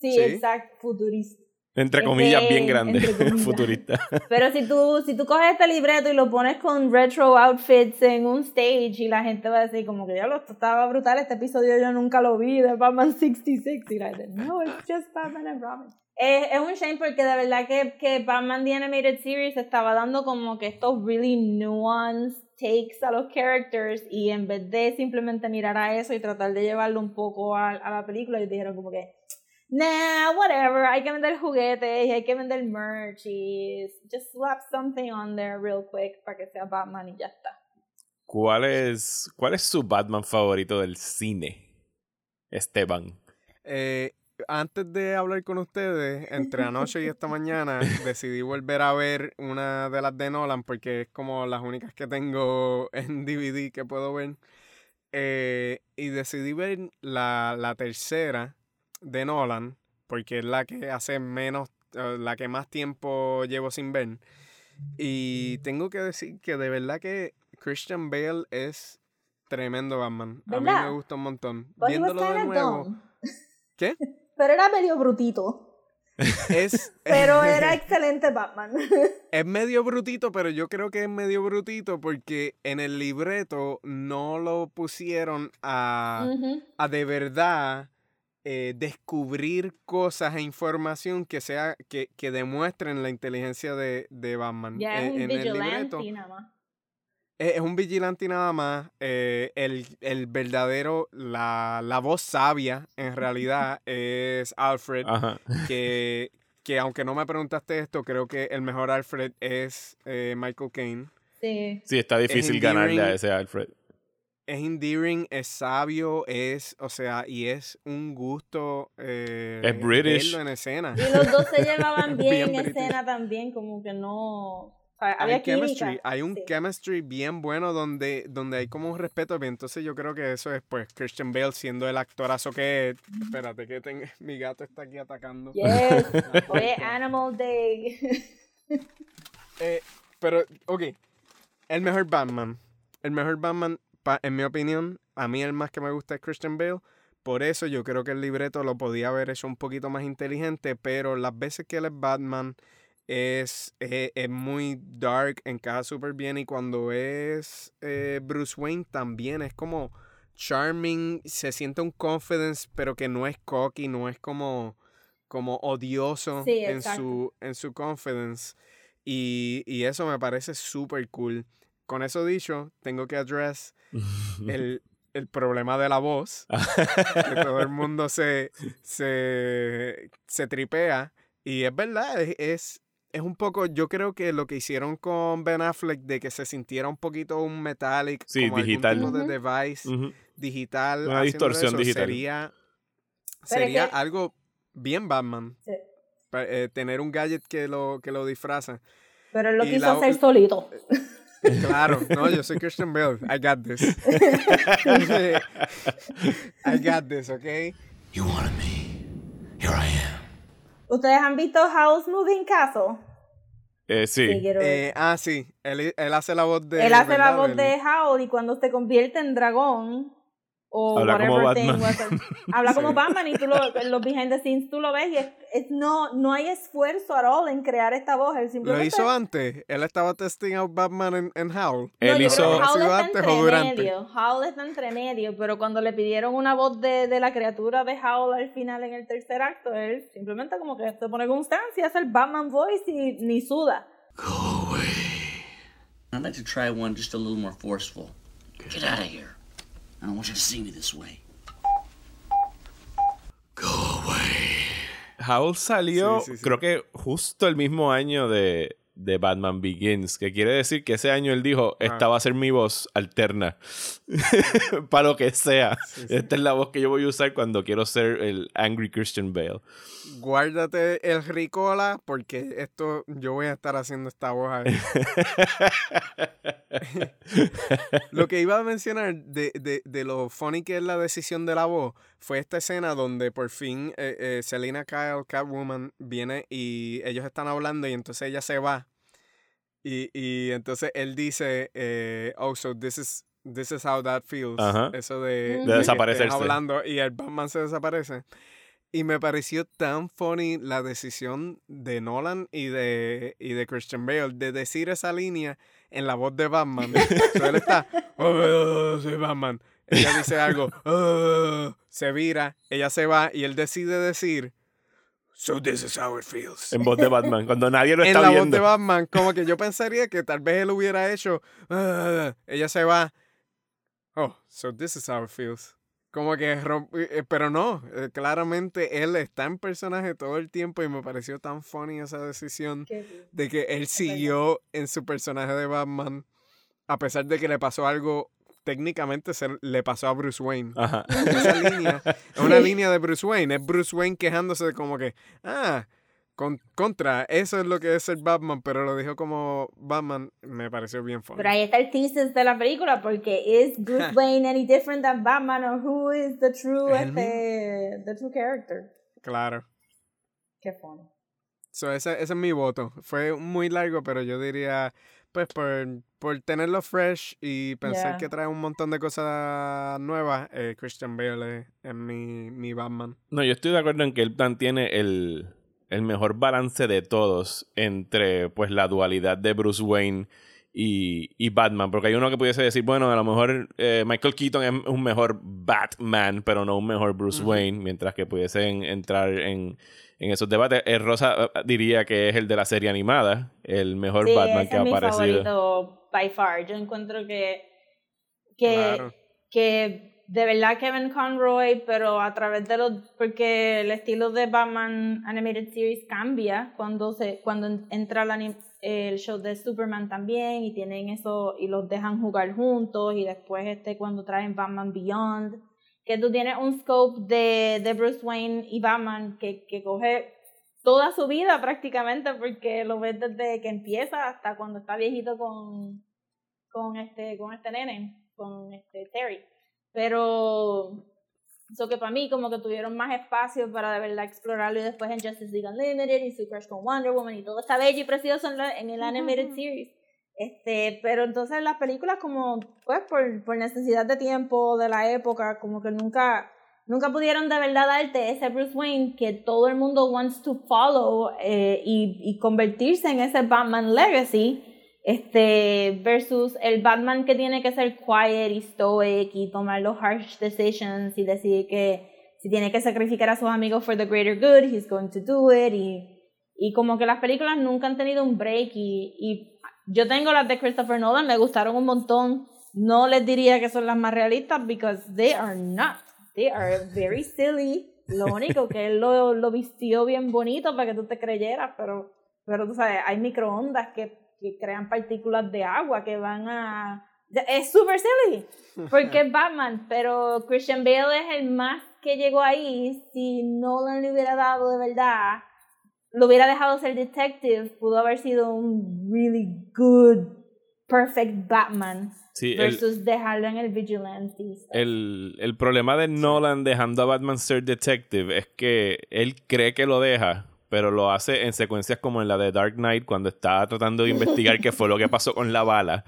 Sí, Sí. exacto, futurista. Entre Este, comillas, bien grande. comillas. Futurista. Pero si tú, si tú coges este libreto y lo pones con retro outfits en un stage y la gente va a decir como que diablo, esto estaba brutal, este episodio yo nunca lo vi de Batman 66 y la gente, no, it's just Batman and Robin. Es, es un shame porque de verdad que, que Batman The Animated Series estaba dando como que estos really nuanced takes a los characters y en vez de simplemente mirar a eso y tratar de llevarlo un poco a, a la película, ellos dijeron como que nah, whatever, hay que vender juguetes y hay que vender merch y just slap something on there real quick para que sea Batman y ya está. ¿Cuál es, ¿Cuál es su Batman favorito del cine? Esteban. Eh, antes de hablar con ustedes, entre anoche y esta mañana, decidí volver a ver una de las de Nolan porque es como las únicas que tengo en DVD que puedo ver. Eh, y decidí ver la, la tercera de Nolan porque es la que hace menos, eh, la que más tiempo llevo sin ver. Y tengo que decir que de verdad que Christian Bale es tremendo Batman. A mí me gusta un montón. But Viéndolo de nuevo. dumb. ¿Qué? Pero era medio brutito. Es, Pero era excelente Batman. es medio brutito, pero yo creo que es medio brutito porque en el libreto no lo pusieron a, a de verdad eh, descubrir cosas e información que sea que, que demuestren la inteligencia de, de Batman. Ya Eh, es un en el libreto vigilante nada más. es, es un vigilante nada más. eh, el, el verdadero, la, la voz sabia en realidad es Alfred. Ajá. que, que aunque no me preguntaste esto, creo que el mejor Alfred es eh, Michael Caine. Sí. Sí, está difícil ganarle a ese Alfred. Es endearing, es sabio, es, o sea, y es un gusto eh, Es British. verlo en escena. Y los dos se llevaban bien, Bien en British. escena también, como que no... Había hay química. chemistry, hay un Sí. chemistry bien bueno donde, donde hay como un respeto. Entonces yo creo que eso es pues Christian Bale siendo el actorazo que es. Espérate que tengo, mi gato está aquí atacando. Yes. Hoy es Animal Day. Eh, pero, ok. El mejor Batman. El mejor Batman, pa- en mi opinión, a mí el más que me gusta es Christian Bale. Por eso yo creo que el libreto lo podía haber hecho un poquito más inteligente, pero las veces que él es Batman es, es, es muy dark, encaja súper bien y cuando es eh, Bruce Wayne también es como charming, se siente un confidence, pero que no es cocky, no es como, como odioso Sí, en, su, en su confidence. Y, y eso me parece súper cool. Con eso dicho, tengo que address el, el problema de la voz. que todo el mundo se, se, se tripea. Y es verdad, es, es, es un poco, yo creo que lo que hicieron con Ben Affleck de que se sintiera un poquito un metallic, Sí, como algún digital. tipo de device Ujú. digital. Una distorsión eso, digital. Sería, sería que- algo bien Batman. Sí. eh, tener un gadget que lo, que lo disfraza. Pero él lo Y quiso la- hacer solito. Claro, no, yo soy Christian Bale. I got this. I got this, ¿ok? You wanted me. Here I am. ¿Ustedes han visto House Moving Castle? Eh, sí. Eh, ah, sí, él, él hace la voz de... Él hace la voz de Howl y cuando se convierte en dragón o Habla como whatever thing Batman. habla como Sí. Batman y tú lo, los behind the scenes tú lo ves y es, es- no, no hay esfuerzo at all en crear esta voz. Él Lo simplemente hizo antes. Él estaba testing out Batman en, en Howl. No, Él yo hizo- creo que ¿Ha Howl está antes entre o durante? medio. Howl está entre medio, pero cuando le pidieron una voz de, de la criatura de Howl al final en el tercer acto, él simplemente como que se pone constancia, hace el Batman voice y ni suda. Go away. I'd like to try one just a little more forceful. Get out of here. I don't want you to see me this way. Go away. Howl salió, Sí, sí, sí. creo que justo el mismo año de, de Batman Begins, que quiere decir que ese año él dijo, esta va a ser mi voz alterna, para lo que sea. Esta es la voz que yo voy a usar cuando quiero ser el Angry Christian Bale. Guárdate el ricola porque esto yo voy a estar haciendo esta voz ahí. Lo que iba a mencionar de, de, de lo funny que es la decisión de la voz fue esta escena donde por fin eh, eh, Selena Kyle, Catwoman, viene y ellos están hablando y entonces ella se va. Y, y entonces él dice, eh, oh, so this is, this is how that feels. Ajá. Eso de, De estén desaparecerse. hablando y el Batman se desaparece. Y me pareció tan funny la decisión de Nolan y de, y de Christian Bale de decir esa línea en la voz de Batman. So, él está, "Oh, soy Batman. Ella dice algo, "Oh", se vira, ella se va y él decide decir, so this is how it feels. En voz de Batman, cuando nadie lo En está la voz viendo. de Batman, como que yo pensaría que tal vez él hubiera hecho, "Ah", ella se va, oh, so this is how it feels. Como que, romp- eh, pero no, eh, claramente él está en personaje todo el tiempo y me pareció tan funny esa decisión de que él siguió en su personaje de Batman a pesar de que le pasó algo, técnicamente se le pasó a Bruce Wayne. Ajá. Esa línea es una línea de Bruce Wayne, es Bruce Wayne quejándose de como que, ah, con- contra, eso es lo que es ser Batman, pero lo dijo como Batman, me pareció bien funny. Pero ahí está el thesis de la película, porque ¿is Bruce Wayne any different than Batman or who is the true, Es el este, the true character? Claro. Qué funny. So, ese, ese es mi voto. Fue muy largo, pero yo diría, pues por, por tenerlo fresh y pensar Yeah. que trae un montón de cosas nuevas, eh, Christian Bale es, mi, mi Batman. No, yo estoy de acuerdo en que él mantiene el, el mejor balance de todos entre pues la dualidad de Bruce Wayne y, y Batman. Porque hay uno que pudiese decir, bueno, a lo mejor eh, Michael Keaton es un mejor Batman, pero no un mejor Bruce Wayne, mientras que pudiesen entrar en, en esos debates. Eh, Rosa eh, diría que es el de la serie animada, el mejor Sí, Batman ese que es ha mi aparecido. favorito by far. Yo encuentro que, que, Claro. que de verdad Kevin Conroy, pero a través de los, porque el estilo de Batman Animated Series cambia cuando se, cuando en- entra el, anim- el show de Superman también y tienen eso y los dejan jugar juntos y después este cuando traen Batman Beyond que tú tienes un scope de, de Bruce Wayne y Batman que, que coge toda su vida prácticamente, porque lo ves desde que empieza hasta cuando está viejito con, con este, con este nene, con este Terry. Pero eso que para mí como que tuvieron más espacio para de verdad explorarlo y después en Justice League Unlimited y su crush con Wonder Woman y todo está bello y precioso en, la- en el animated series. Este, pero entonces las películas como pues por, por necesidad de tiempo de la época como que nunca nunca pudieron de verdad darte ese Bruce Wayne que todo el mundo wants to follow eh, y, y convertirse en ese Batman legacy este versus el Batman que tiene que ser quiet y stoic y tomar los harsh decisions y decir que si tiene que sacrificar a sus amigos for the greater good he's going to do it y, y como que las películas nunca han tenido un break y, y yo tengo las de Christopher Nolan me gustaron un montón. No les diría que son las más realistas because they are not. They are very silly. Lo único que él lo, lo vistió bien bonito para que tú te creyeras pero pero tú sabes hay microondas que que crean partículas de agua que van a... Es super silly, porque es Batman, pero Christian Bale es el más que llegó ahí. Si Nolan le hubiera dado de verdad, lo hubiera dejado ser detective, pudo haber sido un really good, perfect Batman. Sí, el, versus dejarlo en el vigilante. el, el problema de Nolan dejando a Batman ser detective es que él cree que lo deja, pero lo hace en secuencias como en la de Dark Knight cuando está tratando de investigar qué fue lo que pasó con la bala.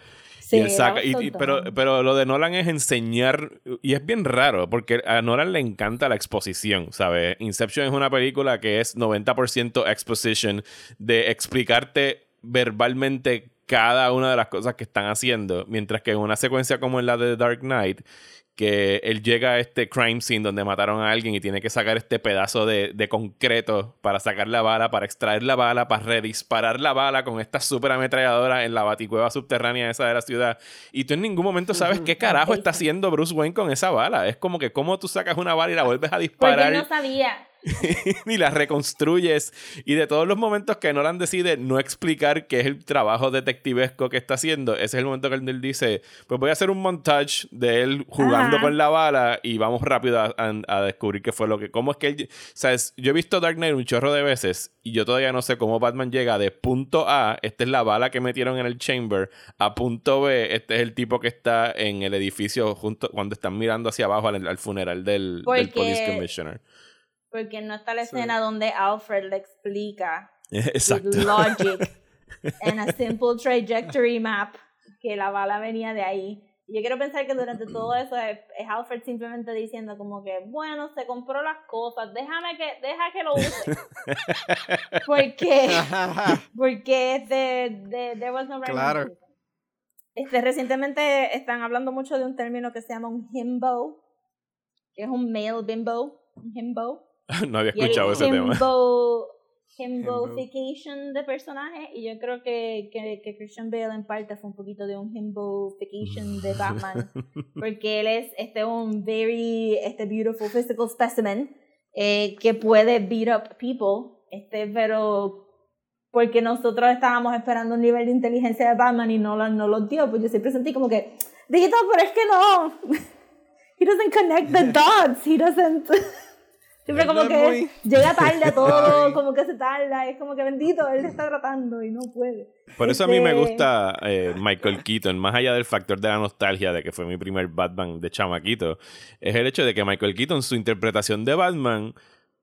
Sí, y él saca, that y- was y- so pero, pero lo de Nolan es enseñar, y es bien raro, porque a Nolan le encanta la exposición, ¿sabes? Inception es una película que es 90% exposition, de explicarte verbalmente cada una de las cosas que están haciendo, mientras que en una secuencia como en la de Dark Knight, que él llega a este crime scene donde mataron a alguien y tiene que sacar este pedazo de, de concreto para sacar la bala, para extraer la bala, para redisparar la bala con esta super ametralladora en la baticueva subterránea esa de la ciudad. Y tú en ningún momento sabes qué carajo está haciendo Bruce Wayne con esa bala. Es como que cómo tú sacas una bala y la vuelves a Porque disparar él no sabía. y la reconstruyes. Y de todos los momentos que Nolan decide no explicar qué es el trabajo detectivesco que está haciendo, ese es el momento que él dice, pues voy a hacer un montage de él jugando Ajá. con la bala y vamos rápido a, a- a descubrir qué fue lo que... ¿Cómo es que él... ¿Sabes? Yo he visto Dark Knight un chorro de veces y yo todavía no sé cómo Batman llega de punto A, esta es la bala que metieron en el chamber, a punto B, este es el tipo que está en el edificio junto cuando están mirando hacia abajo al, al funeral del, del Porque- Police Commissioner. Porque no está la escena donde Alfred le explica Exacto. with logic en a simple trajectory map que la bala venía de ahí. Y Yo quiero pensar que durante todo eso es, es Alfred simplemente diciendo como que, bueno, se compró las cosas, déjame que, deja que lo use. porque, porque este, de, there was no Claro. Este, recientemente están hablando mucho de un término que se llama un himbo, que es un male bimbo, un himbo. no había escuchado ese tema. himbo, himbofication de personaje y yo creo que, que, que Christian Bale en parte fue un poquito de un himbofication de Batman porque él es este un very este beautiful physical specimen eh, que puede beat up people este pero porque nosotros estábamos esperando un nivel de inteligencia de Batman y no lo, no lo dio pues yo siempre sentí como que Dito pero es que no. He doesn't connect the dots. He doesn't Siempre como no que muy- llega tarde a todo, como que se tarda, es como que bendito, él está tratando y no puede. Por eso a mí me Este- gusta eh, Michael Keaton, más allá del factor de la nostalgia de que fue mi primer Batman de chamaquito, es el hecho de que Michael Keaton, su interpretación de Batman,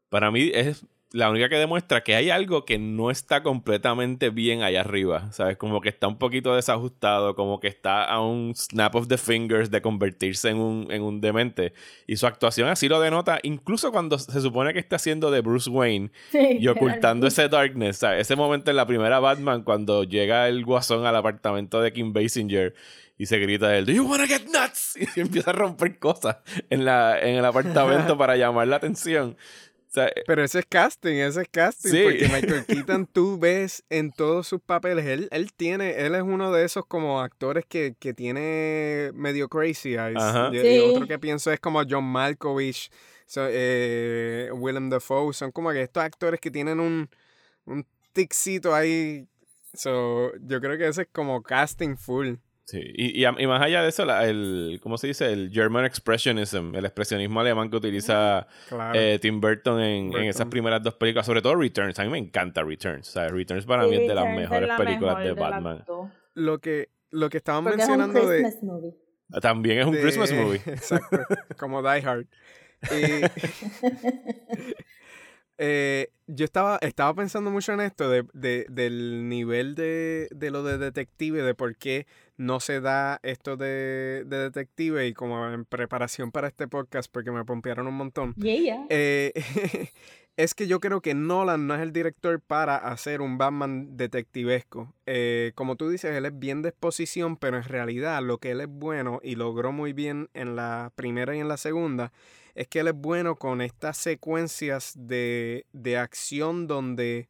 para mí es la única que demuestra que hay algo que no está completamente bien allá arriba, ¿sabes? Como que está un poquito desajustado, como que está a un snap of the fingers de convertirse en un, en un demente. Y su actuación así lo denota, incluso cuando se supone que está haciendo de Bruce Wayne Sí, y ocultando ese darkness, ¿sabes? ese momento en la primera Batman cuando llega el guasón al apartamento de Kim Basinger y se grita él, ¿Do you wanna get nuts? Y empieza a romper cosas en, la, en el apartamento para llamar la atención. O sea, Pero ese es casting, ese es casting. Sí. Porque Michael Keaton, tú ves en todos sus papeles, él, él tiene, él es uno de esos como actores que, que tiene medio crazy eyes. Ajá. Y, otro que pienso es como John Malkovich, so- eh, Willem Dafoe, son como que estos actores que tienen un, un ticito ahí. So, yo creo que ese es como casting full. Sí, y, y, más allá de eso, la- el, ¿cómo se dice? El German Expressionism, el expresionismo alemán que utiliza Claro. eh, Tim Burton en, en esas primeras dos películas, sobre todo Returns. A mí me encanta Returns. O sea, Returns para Sí, mí es de las Returns mejores la películas mejor de Batman. Lo que, lo que estaban Porque es un mencionando de, Christmas movie. También es un de- Christmas movie. Exacto, como Die Hard. Y- eh, yo estaba, estaba pensando mucho en esto, de, de- del nivel de, de lo de detective, de por qué no se da esto de, de detective y como en preparación para este podcast, porque me pompearon un montón. Yeah, yeah. Eh, es que yo creo que Nolan no es el director para hacer un Batman detectivesco. Eh, como tú dices, él es bien de exposición, pero en realidad lo que él es bueno y logró muy bien en la primera y en la segunda es que él es bueno con estas secuencias de, de acción donde,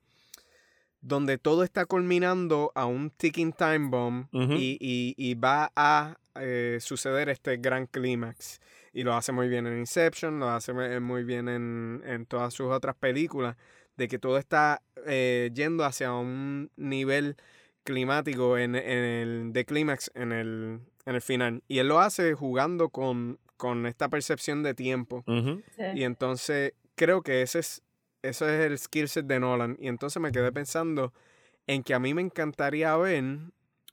donde todo está culminando a un ticking time bomb y, y- y va a eh, suceder este gran clímax. Y lo hace muy bien en Inception, lo hace mu- muy bien en, en todas sus otras películas, de que todo está eh, yendo hacia un nivel climático en, en el de clímax en el, en el final. Y él lo hace jugando con, con esta percepción de tiempo. Sí. Y entonces creo que ese es, eso es el skill set de Nolan. Y entonces me quedé pensando en que a mí me encantaría ver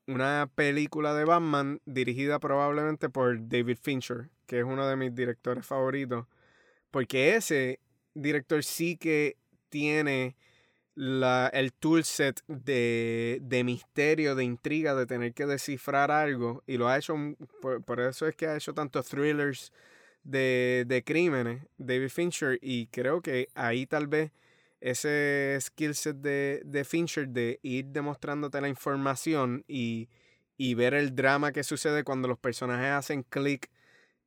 una película de Batman dirigida probablemente por David Fincher, que es uno de mis directores favoritos. Porque ese director sí que tiene la, el toolset de, de misterio, de intriga, de tener que descifrar algo. Y lo ha hecho, por, por eso es que ha hecho tantos thrillers de, de crímenes, David Fincher. Y creo que ahí tal vez ese skill set de, de Fincher de ir demostrándote la información y, y ver el drama que sucede cuando los personajes hacen clic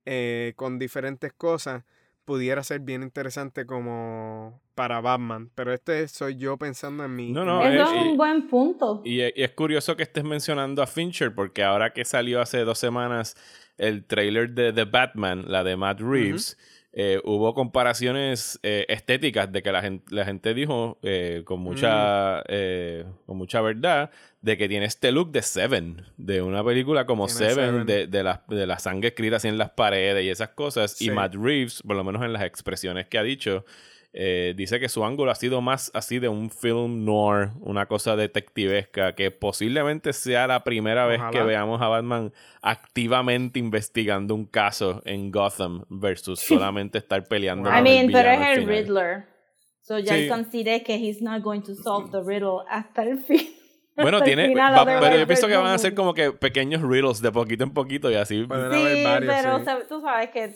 eh, con diferentes cosas pudiera ser bien interesante como para Batman. Pero este soy yo pensando en mi... No, no, mi- Eso eh, es y- un buen punto. Y, y es curioso que estés mencionando a Fincher, porque ahora que salió hace dos semanas el trailer de The Batman, la de Matt Reeves, eh, hubo comparaciones eh, estéticas de que la gente, la gente dijo eh, con, mucha, eh, con mucha verdad de que tiene este look de Seven, de una película como Seven, Seven. de, de, la, de la sangre escrita así en las paredes y esas cosas. Sí. Y Matt Reeves, por lo menos en las expresiones que ha dicho, eh, dice que su ángulo ha sido más así de un film noir, una cosa detectivesca, que posiblemente sea la primera vez que Ojalá. veamos a Batman activamente investigando un caso en Gotham versus solamente estar peleando. I mean, pero es el. Riddler. So ya Sí. considera que he's not going to solve the riddle hasta el fin. Bueno, tiene, final, va- pero yo pienso que van a ser como que pequeños riddles de poquito en poquito y así. Sí, haber varios, pero sí. tú sabes que.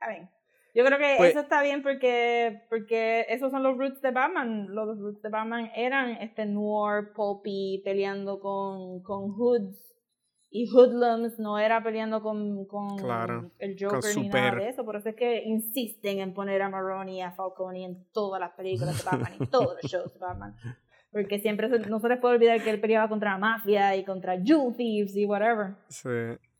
A ver. Yo creo que Pues- eso está bien porque, porque esos son los roots de Batman. Los roots de Batman eran este noir, pulpy, peleando con, con hoods y hoodlums, no era peleando con, con Claro, el Joker con ni nada de eso. Por eso es que insisten en poner a Maroni y a Falcone en todas las películas de Batman, en todos los shows de Batman. Porque siempre no se les puede olvidar que él peleaba contra la mafia y contra Jewel Thieves y whatever. Sí.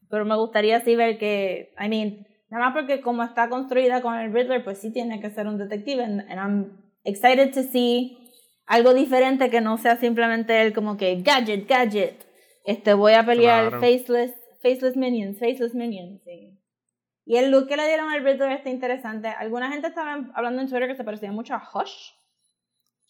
Pero me gustaría así ver que, I mean, nada más porque como está construida con el Riddler, pues sí tiene que ser un detective. And, and I'm excited to see algo diferente que no sea simplemente él como que gadget, gadget. Este, voy a pelear Claro. faceless, faceless minions, faceless minions. sí. Y el look que le dieron al Riddler está interesante. Alguna gente estaba hablando en Twitter que se parecía mucho a Hush.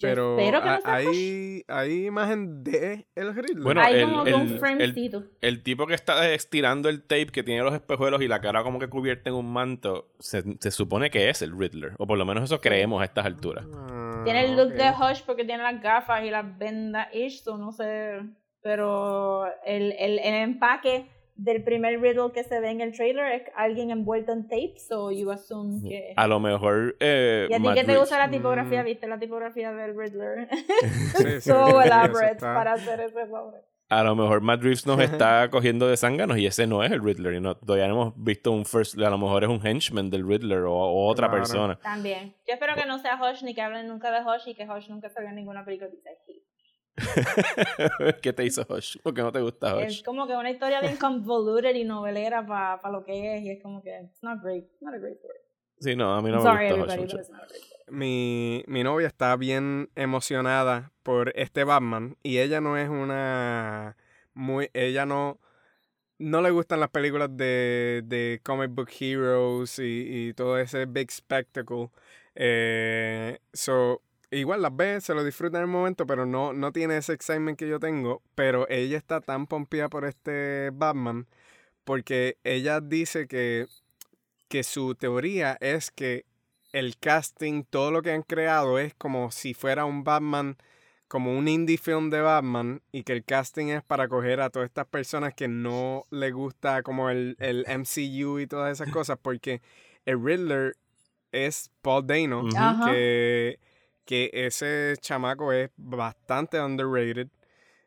Pero espero que no sea hay, hay imagen de el Riddler. Bueno, Hay el- como que un el- framecito. El tipo que está estirando el tape, que tiene los espejuelos y la cara como que cubierta en un manto, se, se supone que es el Riddler. O por lo menos eso creemos a estas alturas. Ah, Tiene el look ok. de Hush porque tiene las gafas y las vendas so no sé. Pero el, el, el empaque del primer riddle que se ve en el trailer es alguien envuelto en tape, so you assume que. A lo mejor. Eh, y a ti que te gusta la tipografía, Mm. viste la tipografía del Riddler. Sí, sí, so eso elaborate está- para hacer ese nombre. A lo mejor Matt Reeves nos está cogiendo de zánganos y ese no es el Riddler. Y no, todavía no hemos visto un first. A lo mejor es un henchman del Riddler o, o otra Claro. persona. También. Yo espero que no sea Hush ni que hablen nunca de Hush y que Hush nunca salga en ninguna película de Disney. ¿Qué te hizo Hush? ¿Por qué no te gusta Es como que una historia bien convoluted y novelera para lo que es y es como que it's not great, not a great story. Sí, no, a mí no I'm me sorry gusta Hush everybody, mucho. but it's not a great story. Mi, mi novia está bien emocionada por este Batman y ella no es una muy ella no no le gustan las películas de, de comic book heroes y, y todo ese big spectacle. Eh, so, igual las ve, se lo disfruta en el momento, pero no, no tiene ese excitement que yo tengo. Pero ella está tan pompeada por este Batman porque ella dice que, que su teoría es que el casting, todo lo que han creado es como si fuera un Batman, como un indie film de Batman, y que el casting es para coger a todas estas personas que no les gusta como el, el MCU y todas esas cosas, porque el Riddler es Paul Dano. Ajá. que, que ese chamaco es bastante underrated.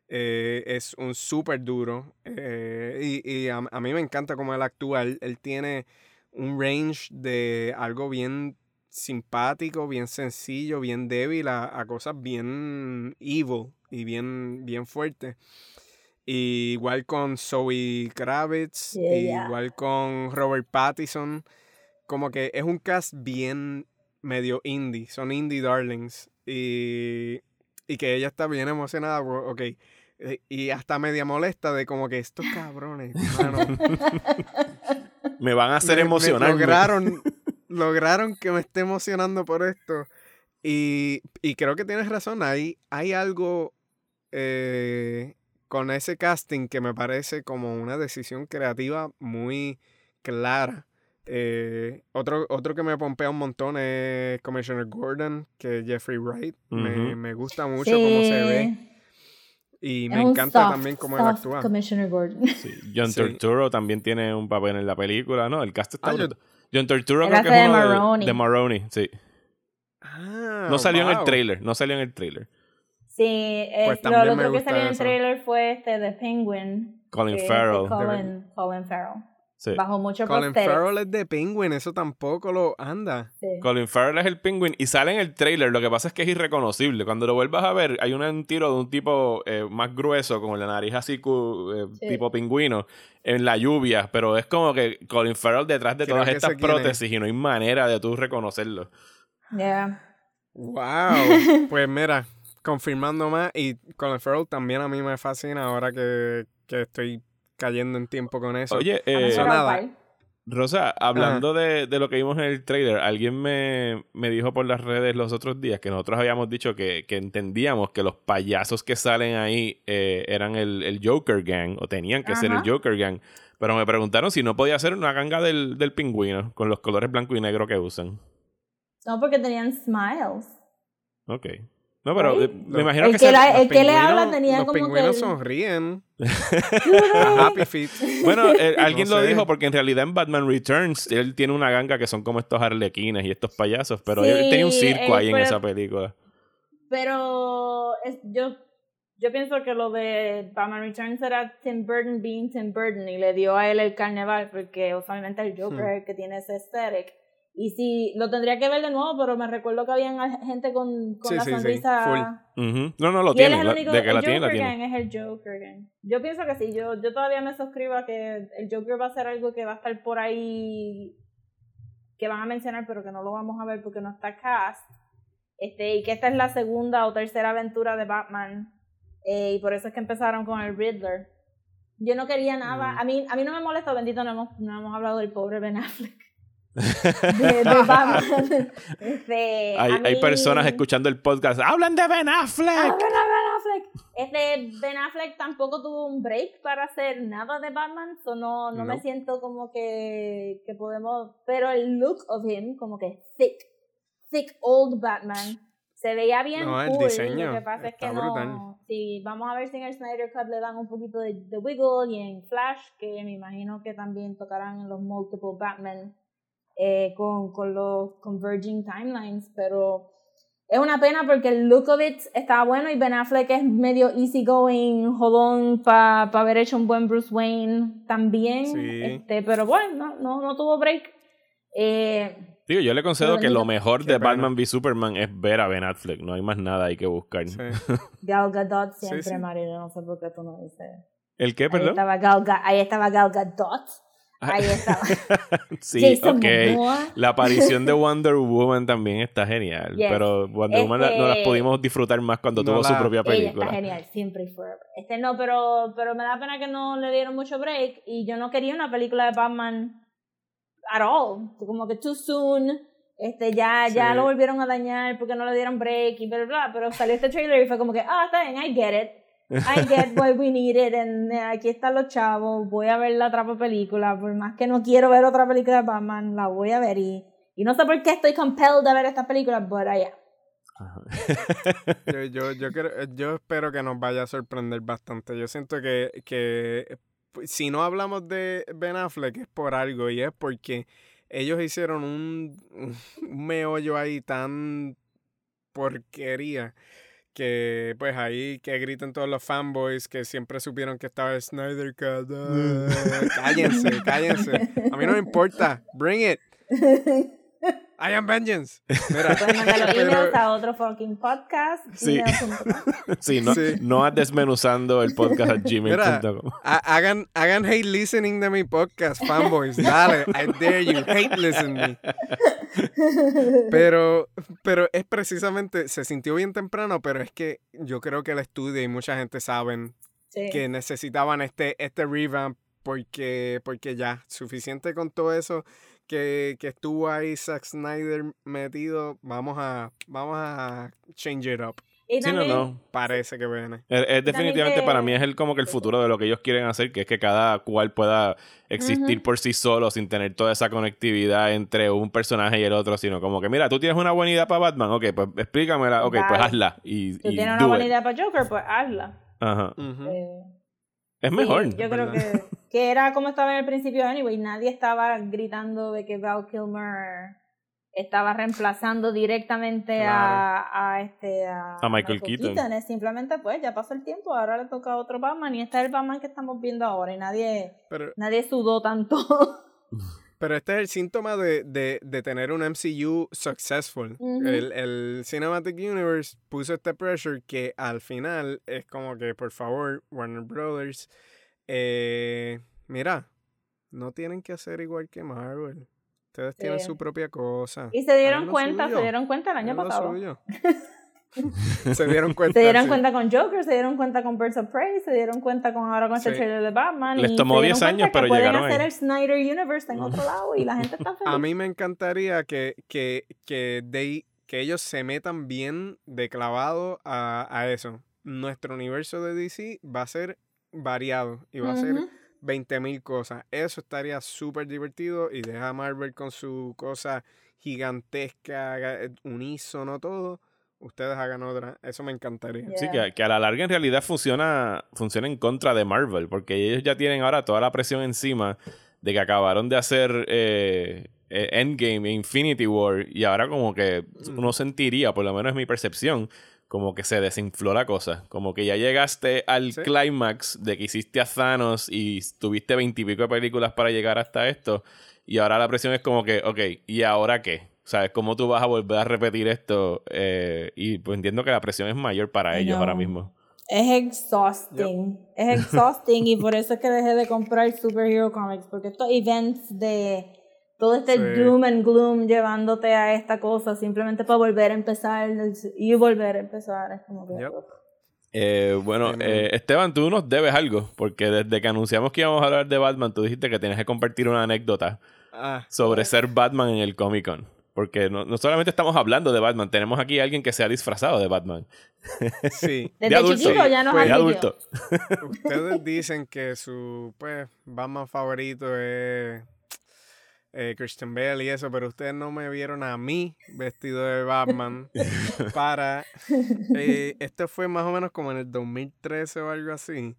eh, es un súper duro. eh, y y a, a mí me encanta cómo él actúa. Él, él tiene un range de algo bien simpático, bien sencillo, bien débil, a, a cosas bien evil y bien, bien fuertes. Y igual con Zoe Kravitz, Yeah, y yeah. igual con Robert Pattinson. Como que es un cast bien medio indie, son indie darlings. Y, y que ella está bien emocionada, por- ok. eh, Y hasta media molesta de como que estos cabrones, mano, Me van a hacer emocionar. lograron, lograron que me esté emocionando por esto. Y, y creo que tienes razón. Hay, hay algo eh, con ese casting que me parece como una decisión creativa muy clara. Eh, otro, otro que me pompea un montón es Commissioner Gordon, que es Jeffrey Wright. me, me gusta mucho cómo se ve. Y me encanta también cómo él actúa. Commissioner Gordon. Sí, John Sí. Turturro también tiene un papel en la película, ¿no? El cast está Ah, yo-. John Turturro creo que es de uno de, Maroni. de Maroni, sí. Ah, No salió en el trailer, no salió en el trailer. Sí, eh, Pues lo, otro que salió en el trailer fue este de Penguin. Colin Farrell. Colin, Colin Farrell. Sí. Bajo mucho Colin. Farrell es de Penguin, eso tampoco lo anda. Sí. Colin Farrell es el Penguin y sale en el trailer. Lo que pasa es que es irreconocible. Cuando lo vuelvas a ver, hay un, tiro de un tipo eh, más grueso, con la nariz así, eh, Sí. tipo pingüino, en la lluvia. Pero es como que Colin Farrell detrás de Creo todas estas es. prótesis y no hay manera de tú reconocerlo. Yeah. Wow. pues mira, confirmando más. Y Colin Farrell también a mí me fascina ahora que, que estoy cayendo en tiempo con eso. Oye, eh, Eso nada. Rosa, hablando de, de lo que vimos en el trailer, alguien me, me dijo por las redes los otros días que nosotros habíamos dicho que, que entendíamos que los payasos que salen ahí eh, eran el, el Joker Gang o tenían que ser el. Joker Gang. Pero me preguntaron si no podía ser una ganga del, del pingüino con los colores blanco y negro que usan. No, porque tenían smiles. Ok. No, pero eh, me imagino El que, que la- el que le habla tenía los como que pingüinos el- sonríen. A Happy Feet. Bueno, eh, alguien No lo sé. dijo porque en realidad en Batman Returns él tiene una ganga que son como estos arlequines y estos payasos, pero Sí, él tenía un circo eh, ahí en esa película. Pero es, yo, yo pienso que lo de Batman Returns era Tim Burton being Tim Burton y le dio a él el carnaval porque usualmente el Joker Hmm. es el que tiene ese aesthetic. Y sí, lo tendría que ver de nuevo, pero me recuerdo que había gente con, con Sí, la sí, sí, sonrisa... No, no, lo tiene. el la- único, de que el la tiene, la Joker tiene. Es el Joker Gang. Yo pienso que sí, yo, yo todavía me suscribo a que el Joker va a ser algo que va a estar por ahí, que van a mencionar, pero que no lo vamos a ver porque no está cast. Este, y que esta es la segunda o tercera aventura de Batman. eh, y por eso es que empezaron con el Riddler. Yo no quería nada. Mm. A, mí, a mí no me molesta, bendito, no hemos, no hemos hablado del pobre Ben Affleck. De, de Batman. Este, Hay, hay mí- personas escuchando el podcast. ¡Hablan de Ben Affleck! Ah, Ben Affleck. Este Ben Affleck tampoco tuvo un break para hacer nada de Batman, so no, no me No. siento como que, que podemos, pero el look of him, como que thick, thick old Batman, se veía bien No, el cool. diseño Lo que pasa es que está no, brutal. sí, vamos a ver si en el Snyder Cut le dan un poquito de, de wiggle y en Flash, que me imagino que también tocarán en los multiple Batman eh, con, con los converging timelines, pero es una pena porque el look of it está bueno y Ben Affleck es medio easygoing, jodón para haber hecho un buen Bruce Wayne también. Sí. Este, pero bueno, no, no, no tuvo break. Eh, Digo, yo le concedo que lo mejor de pena. Batman v Superman es ver a Ben Affleck. No hay más nada ahí que buscar. Sí. Gal Gadot siempre, sí. Mario, no sé por qué tú no dices. ¿El qué, Ahí perdón? estaba Gal, Ga- ahí estaba Gal Gadot. Ahí estaba. sí, Jason ok. Momoa. La aparición de Wonder Woman también está genial. Yes. Pero Wonder Woman la- no las Este- pudimos disfrutar más cuando No tuvo su propia Ella película. está genial, siempre y forever. Este no, pero, pero me da pena que no le dieron mucho break y yo no quería una película de Batman at all. Como que too soon. Este, ya, ya lo volvieron a dañar porque no le dieron break y bla, bla, bla. Pero salió este trailer y fue como que, ah, está bien, I get it. I get what we needed and eh, aquí están los chavos, voy a ver la otra película, por más que no quiero ver otra película de Batman, la voy a ver y, y no sé por qué estoy compelled a ver esta película, but I am. Yo, yo, yo, creo- yo espero que nos vaya a sorprender bastante. Yo siento que, que pues, si no hablamos de Ben Affleck es por algo y es porque ellos hicieron un, un meollo ahí tan porquería que pues ahí que griten todos los fanboys que siempre supieron que estaba Snyder Cut. ah, cállense, cállense. A mí no me importa. Bring it. I am vengeance. Mira, Pueden mandar los pero- emails a otro fucking podcast. Sí. Sí, no, Sí. no a desmenuzando el podcast a gmail.com. Ha- hagan, hagan hate listening de mi podcast, fanboys. Dale, I dare you, hate listen me. Pero, pero es precisamente, se sintió bien temprano, pero es que yo creo que el estudio y mucha gente saben Sí. que necesitaban este, este revamp porque, porque ya, suficiente con todo eso que, que estuvo ahí Zack Snyder metido. Vamos a, vamos a change it up. Y Sí, no, también, no. Parece que viene. Es, es definitivamente que- para mí es el como que el futuro de lo que ellos quieren hacer, que es que cada cual pueda existir por sí solo sin tener toda esa conectividad entre un personaje y el otro, sino como que mira, tú tienes una buena idea para Batman, ok, pues explícamela, ok, pues hazla y, tú y tienes una buena it. idea para Joker, pues hazla. Ajá. Eh, Es sí, mejor. yo creo que, que era como estaba en el principio, anyway. Nadie estaba gritando de que Val Kilmer estaba reemplazando directamente a, a este a, A Michael Keaton. Es simplemente pues ya pasó el tiempo, ahora le toca a otro Batman y este es el Batman que estamos viendo ahora y nadie Pero, nadie sudó tanto. Pero este es el síntoma de, de, de tener un MCU successful. El, el Cinematic Universe puso este pressure que al final es como que, por favor, Warner Brothers, eh, mira, no tienen que hacer igual que Marvel. Ustedes tienen su propia cosa. y se dieron cuenta, se dieron cuenta el año pasado. se dieron cuenta. Se dieron sí. cuenta con Joker, se dieron cuenta con Birds of Prey, se dieron cuenta con ahora con este Sí. trailer de Batman. Les y tomó se dieron 10 cuenta años, que pero pueden llegaron hacer ahí. el Snyder Universe en otro lado y la gente está feliz. A mí me encantaría que, que, que, they- que ellos se metan bien de clavado a, a eso. Nuestro universo de DC va a ser variado y va a ser Ujú. 20.000 cosas. Eso estaría súper divertido y deja a Marvel con su cosa gigantesca, ga- unísono, todo. Ustedes hagan otra. Eso me encantaría. Yeah. Sí, que, que a la larga en realidad funciona, funciona en contra de Marvel, porque ellos ya tienen ahora toda la presión encima de que acabaron de hacer eh, eh, Endgame e Infinity War, y ahora como que uno sentiría, por lo menos es mi percepción, como que se desinfló la cosa. Como que ya llegaste al Sí. clímax de que hiciste a Thanos y tuviste veintipico de películas para llegar hasta esto, y ahora la presión es como que, ok, ¿y ahora qué? ¿Sabes? ¿Cómo tú vas a volver a repetir esto? Eh, y pues entiendo que la presión es mayor para ellos ahora mismo. Es exhausting. Es exhausting y por eso es que dejé de comprar superhero comics. Porque estos events de todo este Sí. doom and gloom llevándote a esta cosa simplemente para volver a empezar y volver a empezar. Es como que. Yep. Eh, bueno, eh, Esteban, tú nos debes algo, porque desde que anunciamos que íbamos a hablar de Batman, tú dijiste que tenías que compartir una anécdota Ah, sobre ser Batman en el Comic Con. Porque no, no solamente estamos hablando de Batman, tenemos aquí a alguien que se ha disfrazado de Batman. sí. Desde adulto. chiquito ya nos Pues, De adulto. Ustedes dicen que su pues Batman favorito es eh, Christian Bale y eso, pero ustedes no me vieron a mí vestido de Batman para... eh, esto fue más o menos como en el 2013 o algo así.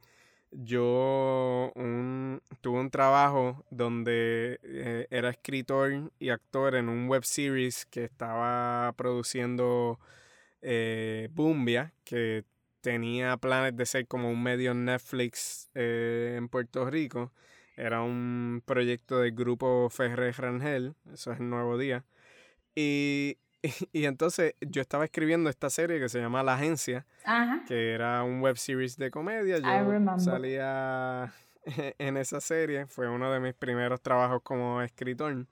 Yo un- tuve un trabajo donde eh, era escritor y actor en un web series que estaba produciendo eh, Bumbia, que tenía planes de ser como un medio Netflix eh, en Puerto Rico. Era un proyecto del grupo Ferrer Rangel, eso es el nuevo día. Y, y entonces yo estaba escribiendo esta serie que se llama La Agencia, Ajá. que era un web series de comedia. Yo salía en esa serie. Fue uno de mis primeros trabajos como escritor.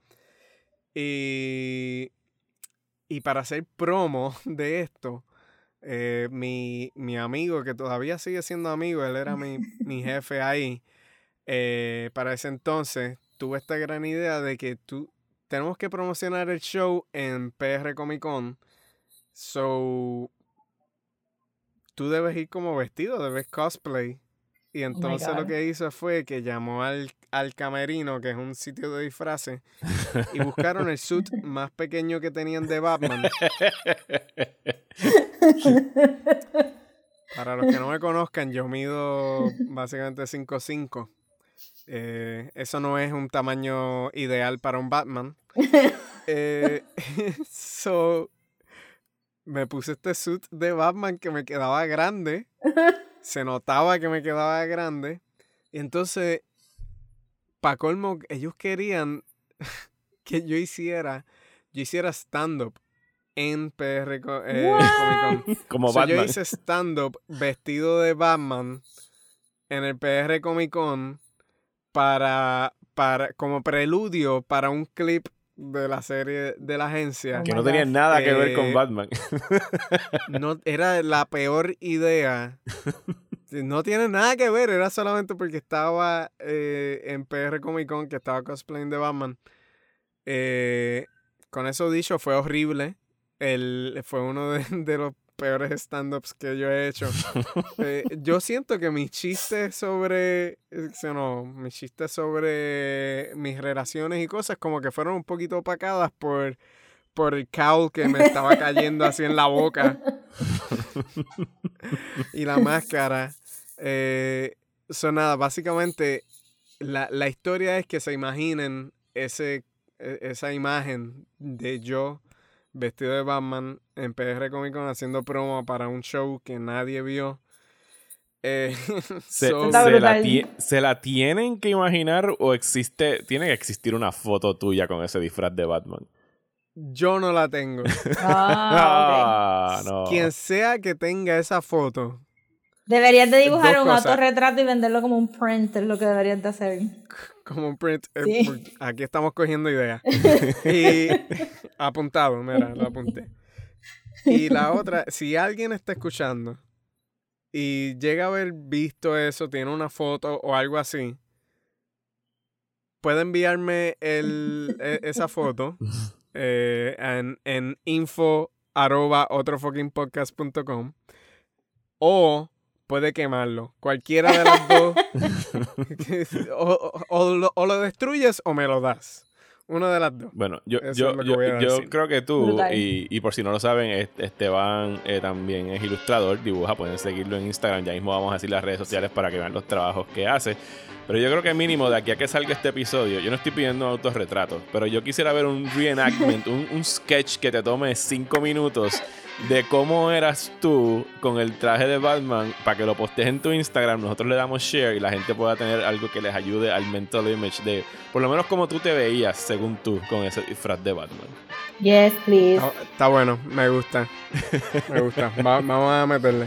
Y, y para hacer promo de esto, eh, mi, mi amigo, que todavía sigue siendo amigo, él era mi, mi jefe ahí, eh, para ese entonces, tuve esta gran idea de que tú, tenemos que promocionar el show en PR Comic Con. So, tú debes ir como vestido, debes cosplay. Y entonces lo que hizo fue que llamó al, al camerino, que es un sitio de disfraces, y buscaron el suit más pequeño que tenían de Batman. Para los que no me conozcan, yo mido básicamente 5'5". Eh, eso no es un tamaño ideal para un Batman. Eh, so, me puse este suit de Batman que me quedaba grande. Se notaba que me quedaba grande. Y entonces, para colmo, ellos querían que yo hiciera, yo hiciera stand-up en PR eh, Comic Con. Como So, Batman. Yo hice stand-up vestido de Batman en el PR Comic Con para, para, como preludio para un clip de la serie de la agencia. que Oh no my tenía God. nada que ver Eh, con Batman. No, era la peor idea. No tiene nada que ver, era solamente porque estaba eh, en PR Comic Con, que estaba cosplaying de Batman. Eh, con eso dicho, fue horrible. El, fue uno de, de los peores stand-ups que yo he hecho. Eh, yo siento que mis chistes sobre, eh, no, mis chistes sobre mis relaciones y cosas como que fueron un poquito opacadas por, por el cowl que me estaba cayendo así en la boca y la máscara. Eh, so nada, básicamente la, la historia es que se imaginen ese, e- esa imagen de yo vestido de Batman en PR Comic Con haciendo promo para un show que nadie vio. Eh, Se, so- se la ¿Se la tienen que imaginar o existe, tiene que existir una foto tuya con ese disfraz de Batman? yo no la tengo. Ah. Ah, no. Quien sea que tenga esa foto, Deberías de dibujar un autorretrato y venderlo como un print, es lo que deberías de hacer. Como un print, eh, Sí. aquí estamos cogiendo ideas. y apuntado, mira, lo apunté. Y la otra, si alguien está escuchando y llega a haber visto eso, tiene una foto o algo así, puede enviarme el, e- esa foto eh, en, en info arroba otrofuckingpodcast.com o puede quemarlo. Cualquiera de las dos. o, o- o lo, o lo destruyes o me lo das. Una de las dos. Bueno, yo, yo, yo- yo creo que tú, y, y por si no lo saben, est- Esteban eh, también es ilustrador, dibuja, pueden seguirlo en Instagram, ya mismo vamos a decir las redes sociales para que vean los trabajos que hace. Pero yo creo que mínimo de aquí a que salga este episodio, yo no estoy pidiendo un autorretrato, pero yo quisiera ver un reenactment, un, un sketch que te tome cinco minutos de cómo eras tú con el traje de Batman para que lo postes en tu Instagram, nosotros le damos share y la gente pueda tener algo que les ayude al mental image de por lo menos como tú te veías según tú con ese disfraz de Batman. Yes, please. Está, está bueno, me gusta. Me gusta. Va- vamos a meterle.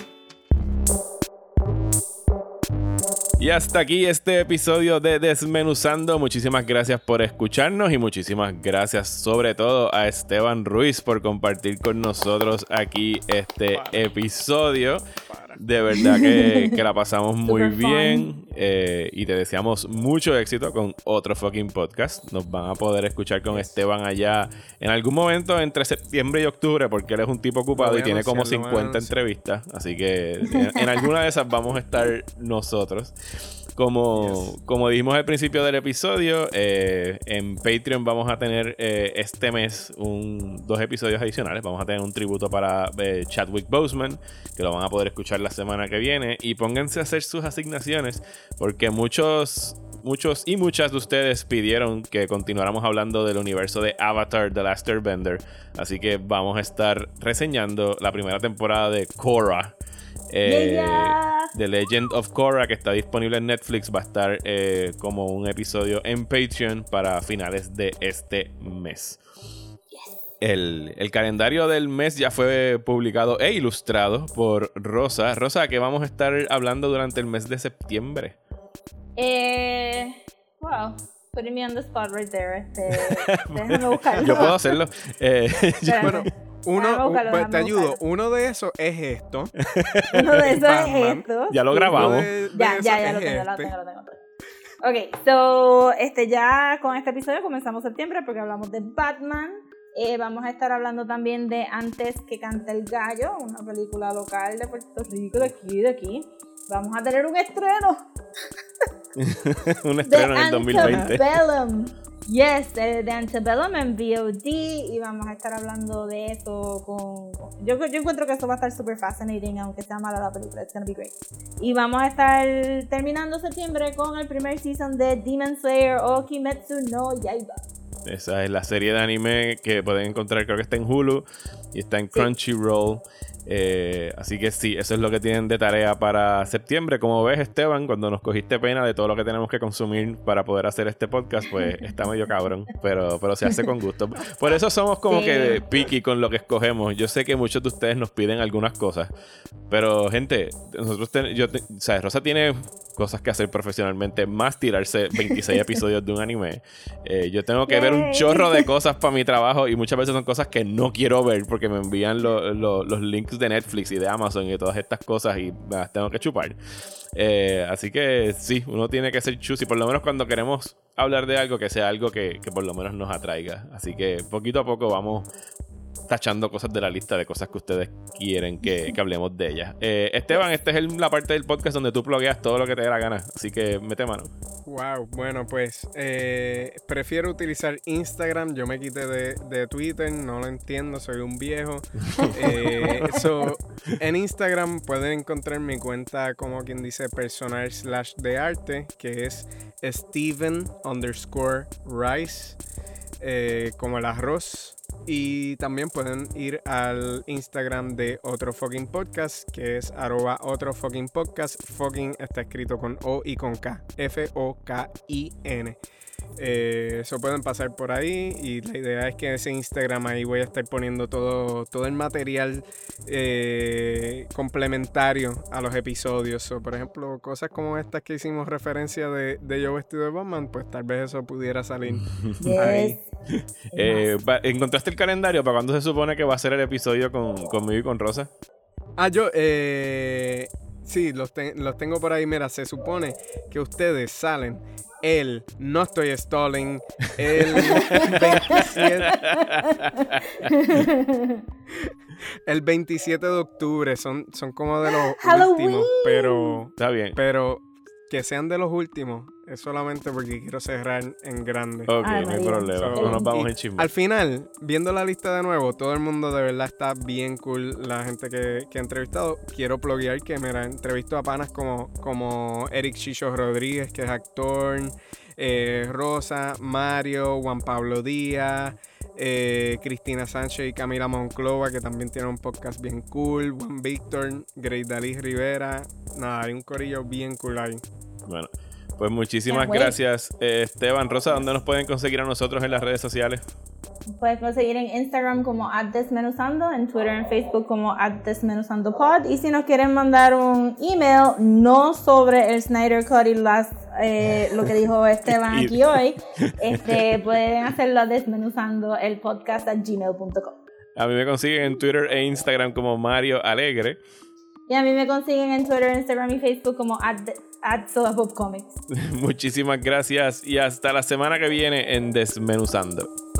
Y hasta aquí este episodio de Desmenuzando. Muchísimas gracias por escucharnos y muchísimas gracias sobre todo a Esteban Ruiz por compartir con nosotros aquí este episodio. De verdad que, que la pasamos muy bien eh, y te deseamos mucho éxito con otro fucking podcast. Nos van a poder escuchar con Esteban allá en algún momento entre septiembre y octubre porque él es un tipo ocupado y a tiene como anunciar, lo voy a 50 anunciar. entrevistas. Así que en, en alguna de esas vamos a estar nosotros. Como, como dijimos al principio del episodio, eh, en Patreon vamos a tener eh, este mes un, dos episodios adicionales. Vamos a tener un tributo para eh, Chadwick Boseman, que lo van a poder escuchar la semana que viene y pónganse a hacer sus asignaciones porque muchos muchos y muchas de ustedes pidieron que continuáramos hablando del universo de Avatar The Last Airbender. Así que vamos a estar reseñando la primera temporada de Korra. Eh, Yeah. The Legend of Korra, que está disponible en Netflix, va a estar eh, como un episodio en Patreon para finales de este mes. El, el calendario del mes ya fue publicado e ilustrado por Rosa. Rosa, que vamos a estar hablando durante el mes de septiembre. Eh, wow, putting me on the spot right there. Este, déjame buscarlo. Yo puedo hacerlo. Eh, yo-. Bueno, uno, buscarlo, pues, déjame te ayudo. Uno de esos es esto. Uno de esos es esto. ya lo grabamos. Uno de- de Ya, ya, ya es lo tengo, lo este. tengo, lo tengo. Ok, so, este, ya con este episodio comenzamos septiembre porque hablamos de Batman. Eh, vamos a estar hablando también de Antes que cante el gallo, una película local de Puerto Rico, de aquí, de aquí. Vamos a tener un estreno un estreno en el 2020. Antebellum. Yes, de, de Antebellum en VOD y vamos a estar hablando de eso con... con- Yo, yo encuentro que eso va a estar super fascinating, aunque sea mala la película, it's gonna be great. Y vamos a estar terminando septiembre con el primer season de Demon Slayer o Kimetsu no Yaiba. Esa es la serie de anime que pueden encontrar, creo que está en Hulu y está en Crunchyroll. Eh, así que sí, eso es lo que tienen de tarea para septiembre. Como ves, Esteban, cuando nos cogiste pena de todo lo que tenemos que consumir para poder hacer este podcast, pues está medio cabrón, pero, pero se hace con gusto. Por eso somos como Sí. que picky con lo que escogemos. Yo sé que muchos de ustedes nos piden algunas cosas, pero gente, nosotros, ten- yo, te- o sea, Rosa tiene cosas que hacer profesionalmente, más tirarse 26 episodios de un anime. Eh, yo tengo que ver un chorro de cosas para mi trabajo y muchas veces son cosas que no quiero ver porque me envían lo- lo- los links de Netflix y de Amazon y todas estas cosas y las tengo que chupar. Eh, así que sí, uno tiene que ser choosy, por lo menos cuando queremos hablar de algo que sea algo que, que por lo menos nos atraiga. Así que poquito a poco vamos tachando cosas de la lista de cosas que ustedes quieren que, que hablemos de ellas. Eh, Esteban, esta es el- la parte del podcast donde tú plugueas todo lo que te dé la gana, así que mete mano. Wow, bueno, pues eh, prefiero utilizar Instagram. Yo me quité de, de Twitter, no lo entiendo, soy un viejo. Eh, so, en Instagram pueden encontrar mi cuenta como quien dice personal slash de arte, que es Steven underscore Rice, como el arroz. Y también pueden ir al Instagram de otro fucking podcast, que es arroba otro fucking podcast. Fucking está escrito con O y con K. F-O-K-I-N. Eh, Eso pueden pasar por ahí y la idea es que ese Instagram ahí voy a estar poniendo todo, todo el material eh, complementario a los episodios. So, por ejemplo, cosas como estas que hicimos referencia de, de yo vestido de Batman, pues tal vez eso pudiera salir. Ahí. Eh, ¿Encontraste el calendario para cuándo se supone que va a ser el episodio con, conmigo y con Rosa? Ah, yo, eh, sí, los, te- los tengo por ahí. Mira, se supone que ustedes salen el No Estoy Stalling, el 27, el 27 de octubre. Son, son como de los Halloween. últimos, pero, Está bien. pero que sean de los últimos es solamente porque quiero cerrar en grande. Ok, Ay, no hay problema. So, no nos vamos en chisme. Al final, viendo la lista de nuevo, todo el mundo de verdad está bien cool. La gente que, que he entrevistado. Quiero pluguear que me entrevisto a panas como, como Eric Chicho Rodríguez, que es actor, eh, Rosa, Mario, Juan Pablo Díaz, eh, Cristina Sánchez y Camila Monclova, que también tienen un podcast bien cool. Juan Víctor, Grey Dalí Rivera. Nada, hay un corillo bien cool ahí. Bueno, pues muchísimas gracias, eh, Esteban. Rosa, ¿dónde nos pueden conseguir a nosotros en las redes sociales? Puedes conseguir en Instagram como @desmenuzando, en Twitter y Facebook como @desmenuzandopod y si nos quieren mandar un email no sobre el Snyder Cut y las, eh, lo que dijo Esteban aquí hoy, este, pueden hacerlo desmenuzando el podcast a gmail.com. A mí me consiguen en Twitter e Instagram como Mario Alegre. Y a mí me consiguen en Twitter, Instagram y Facebook como at, at Sodapopcomics. Muchísimas gracias y hasta la semana que viene en Desmenuzando.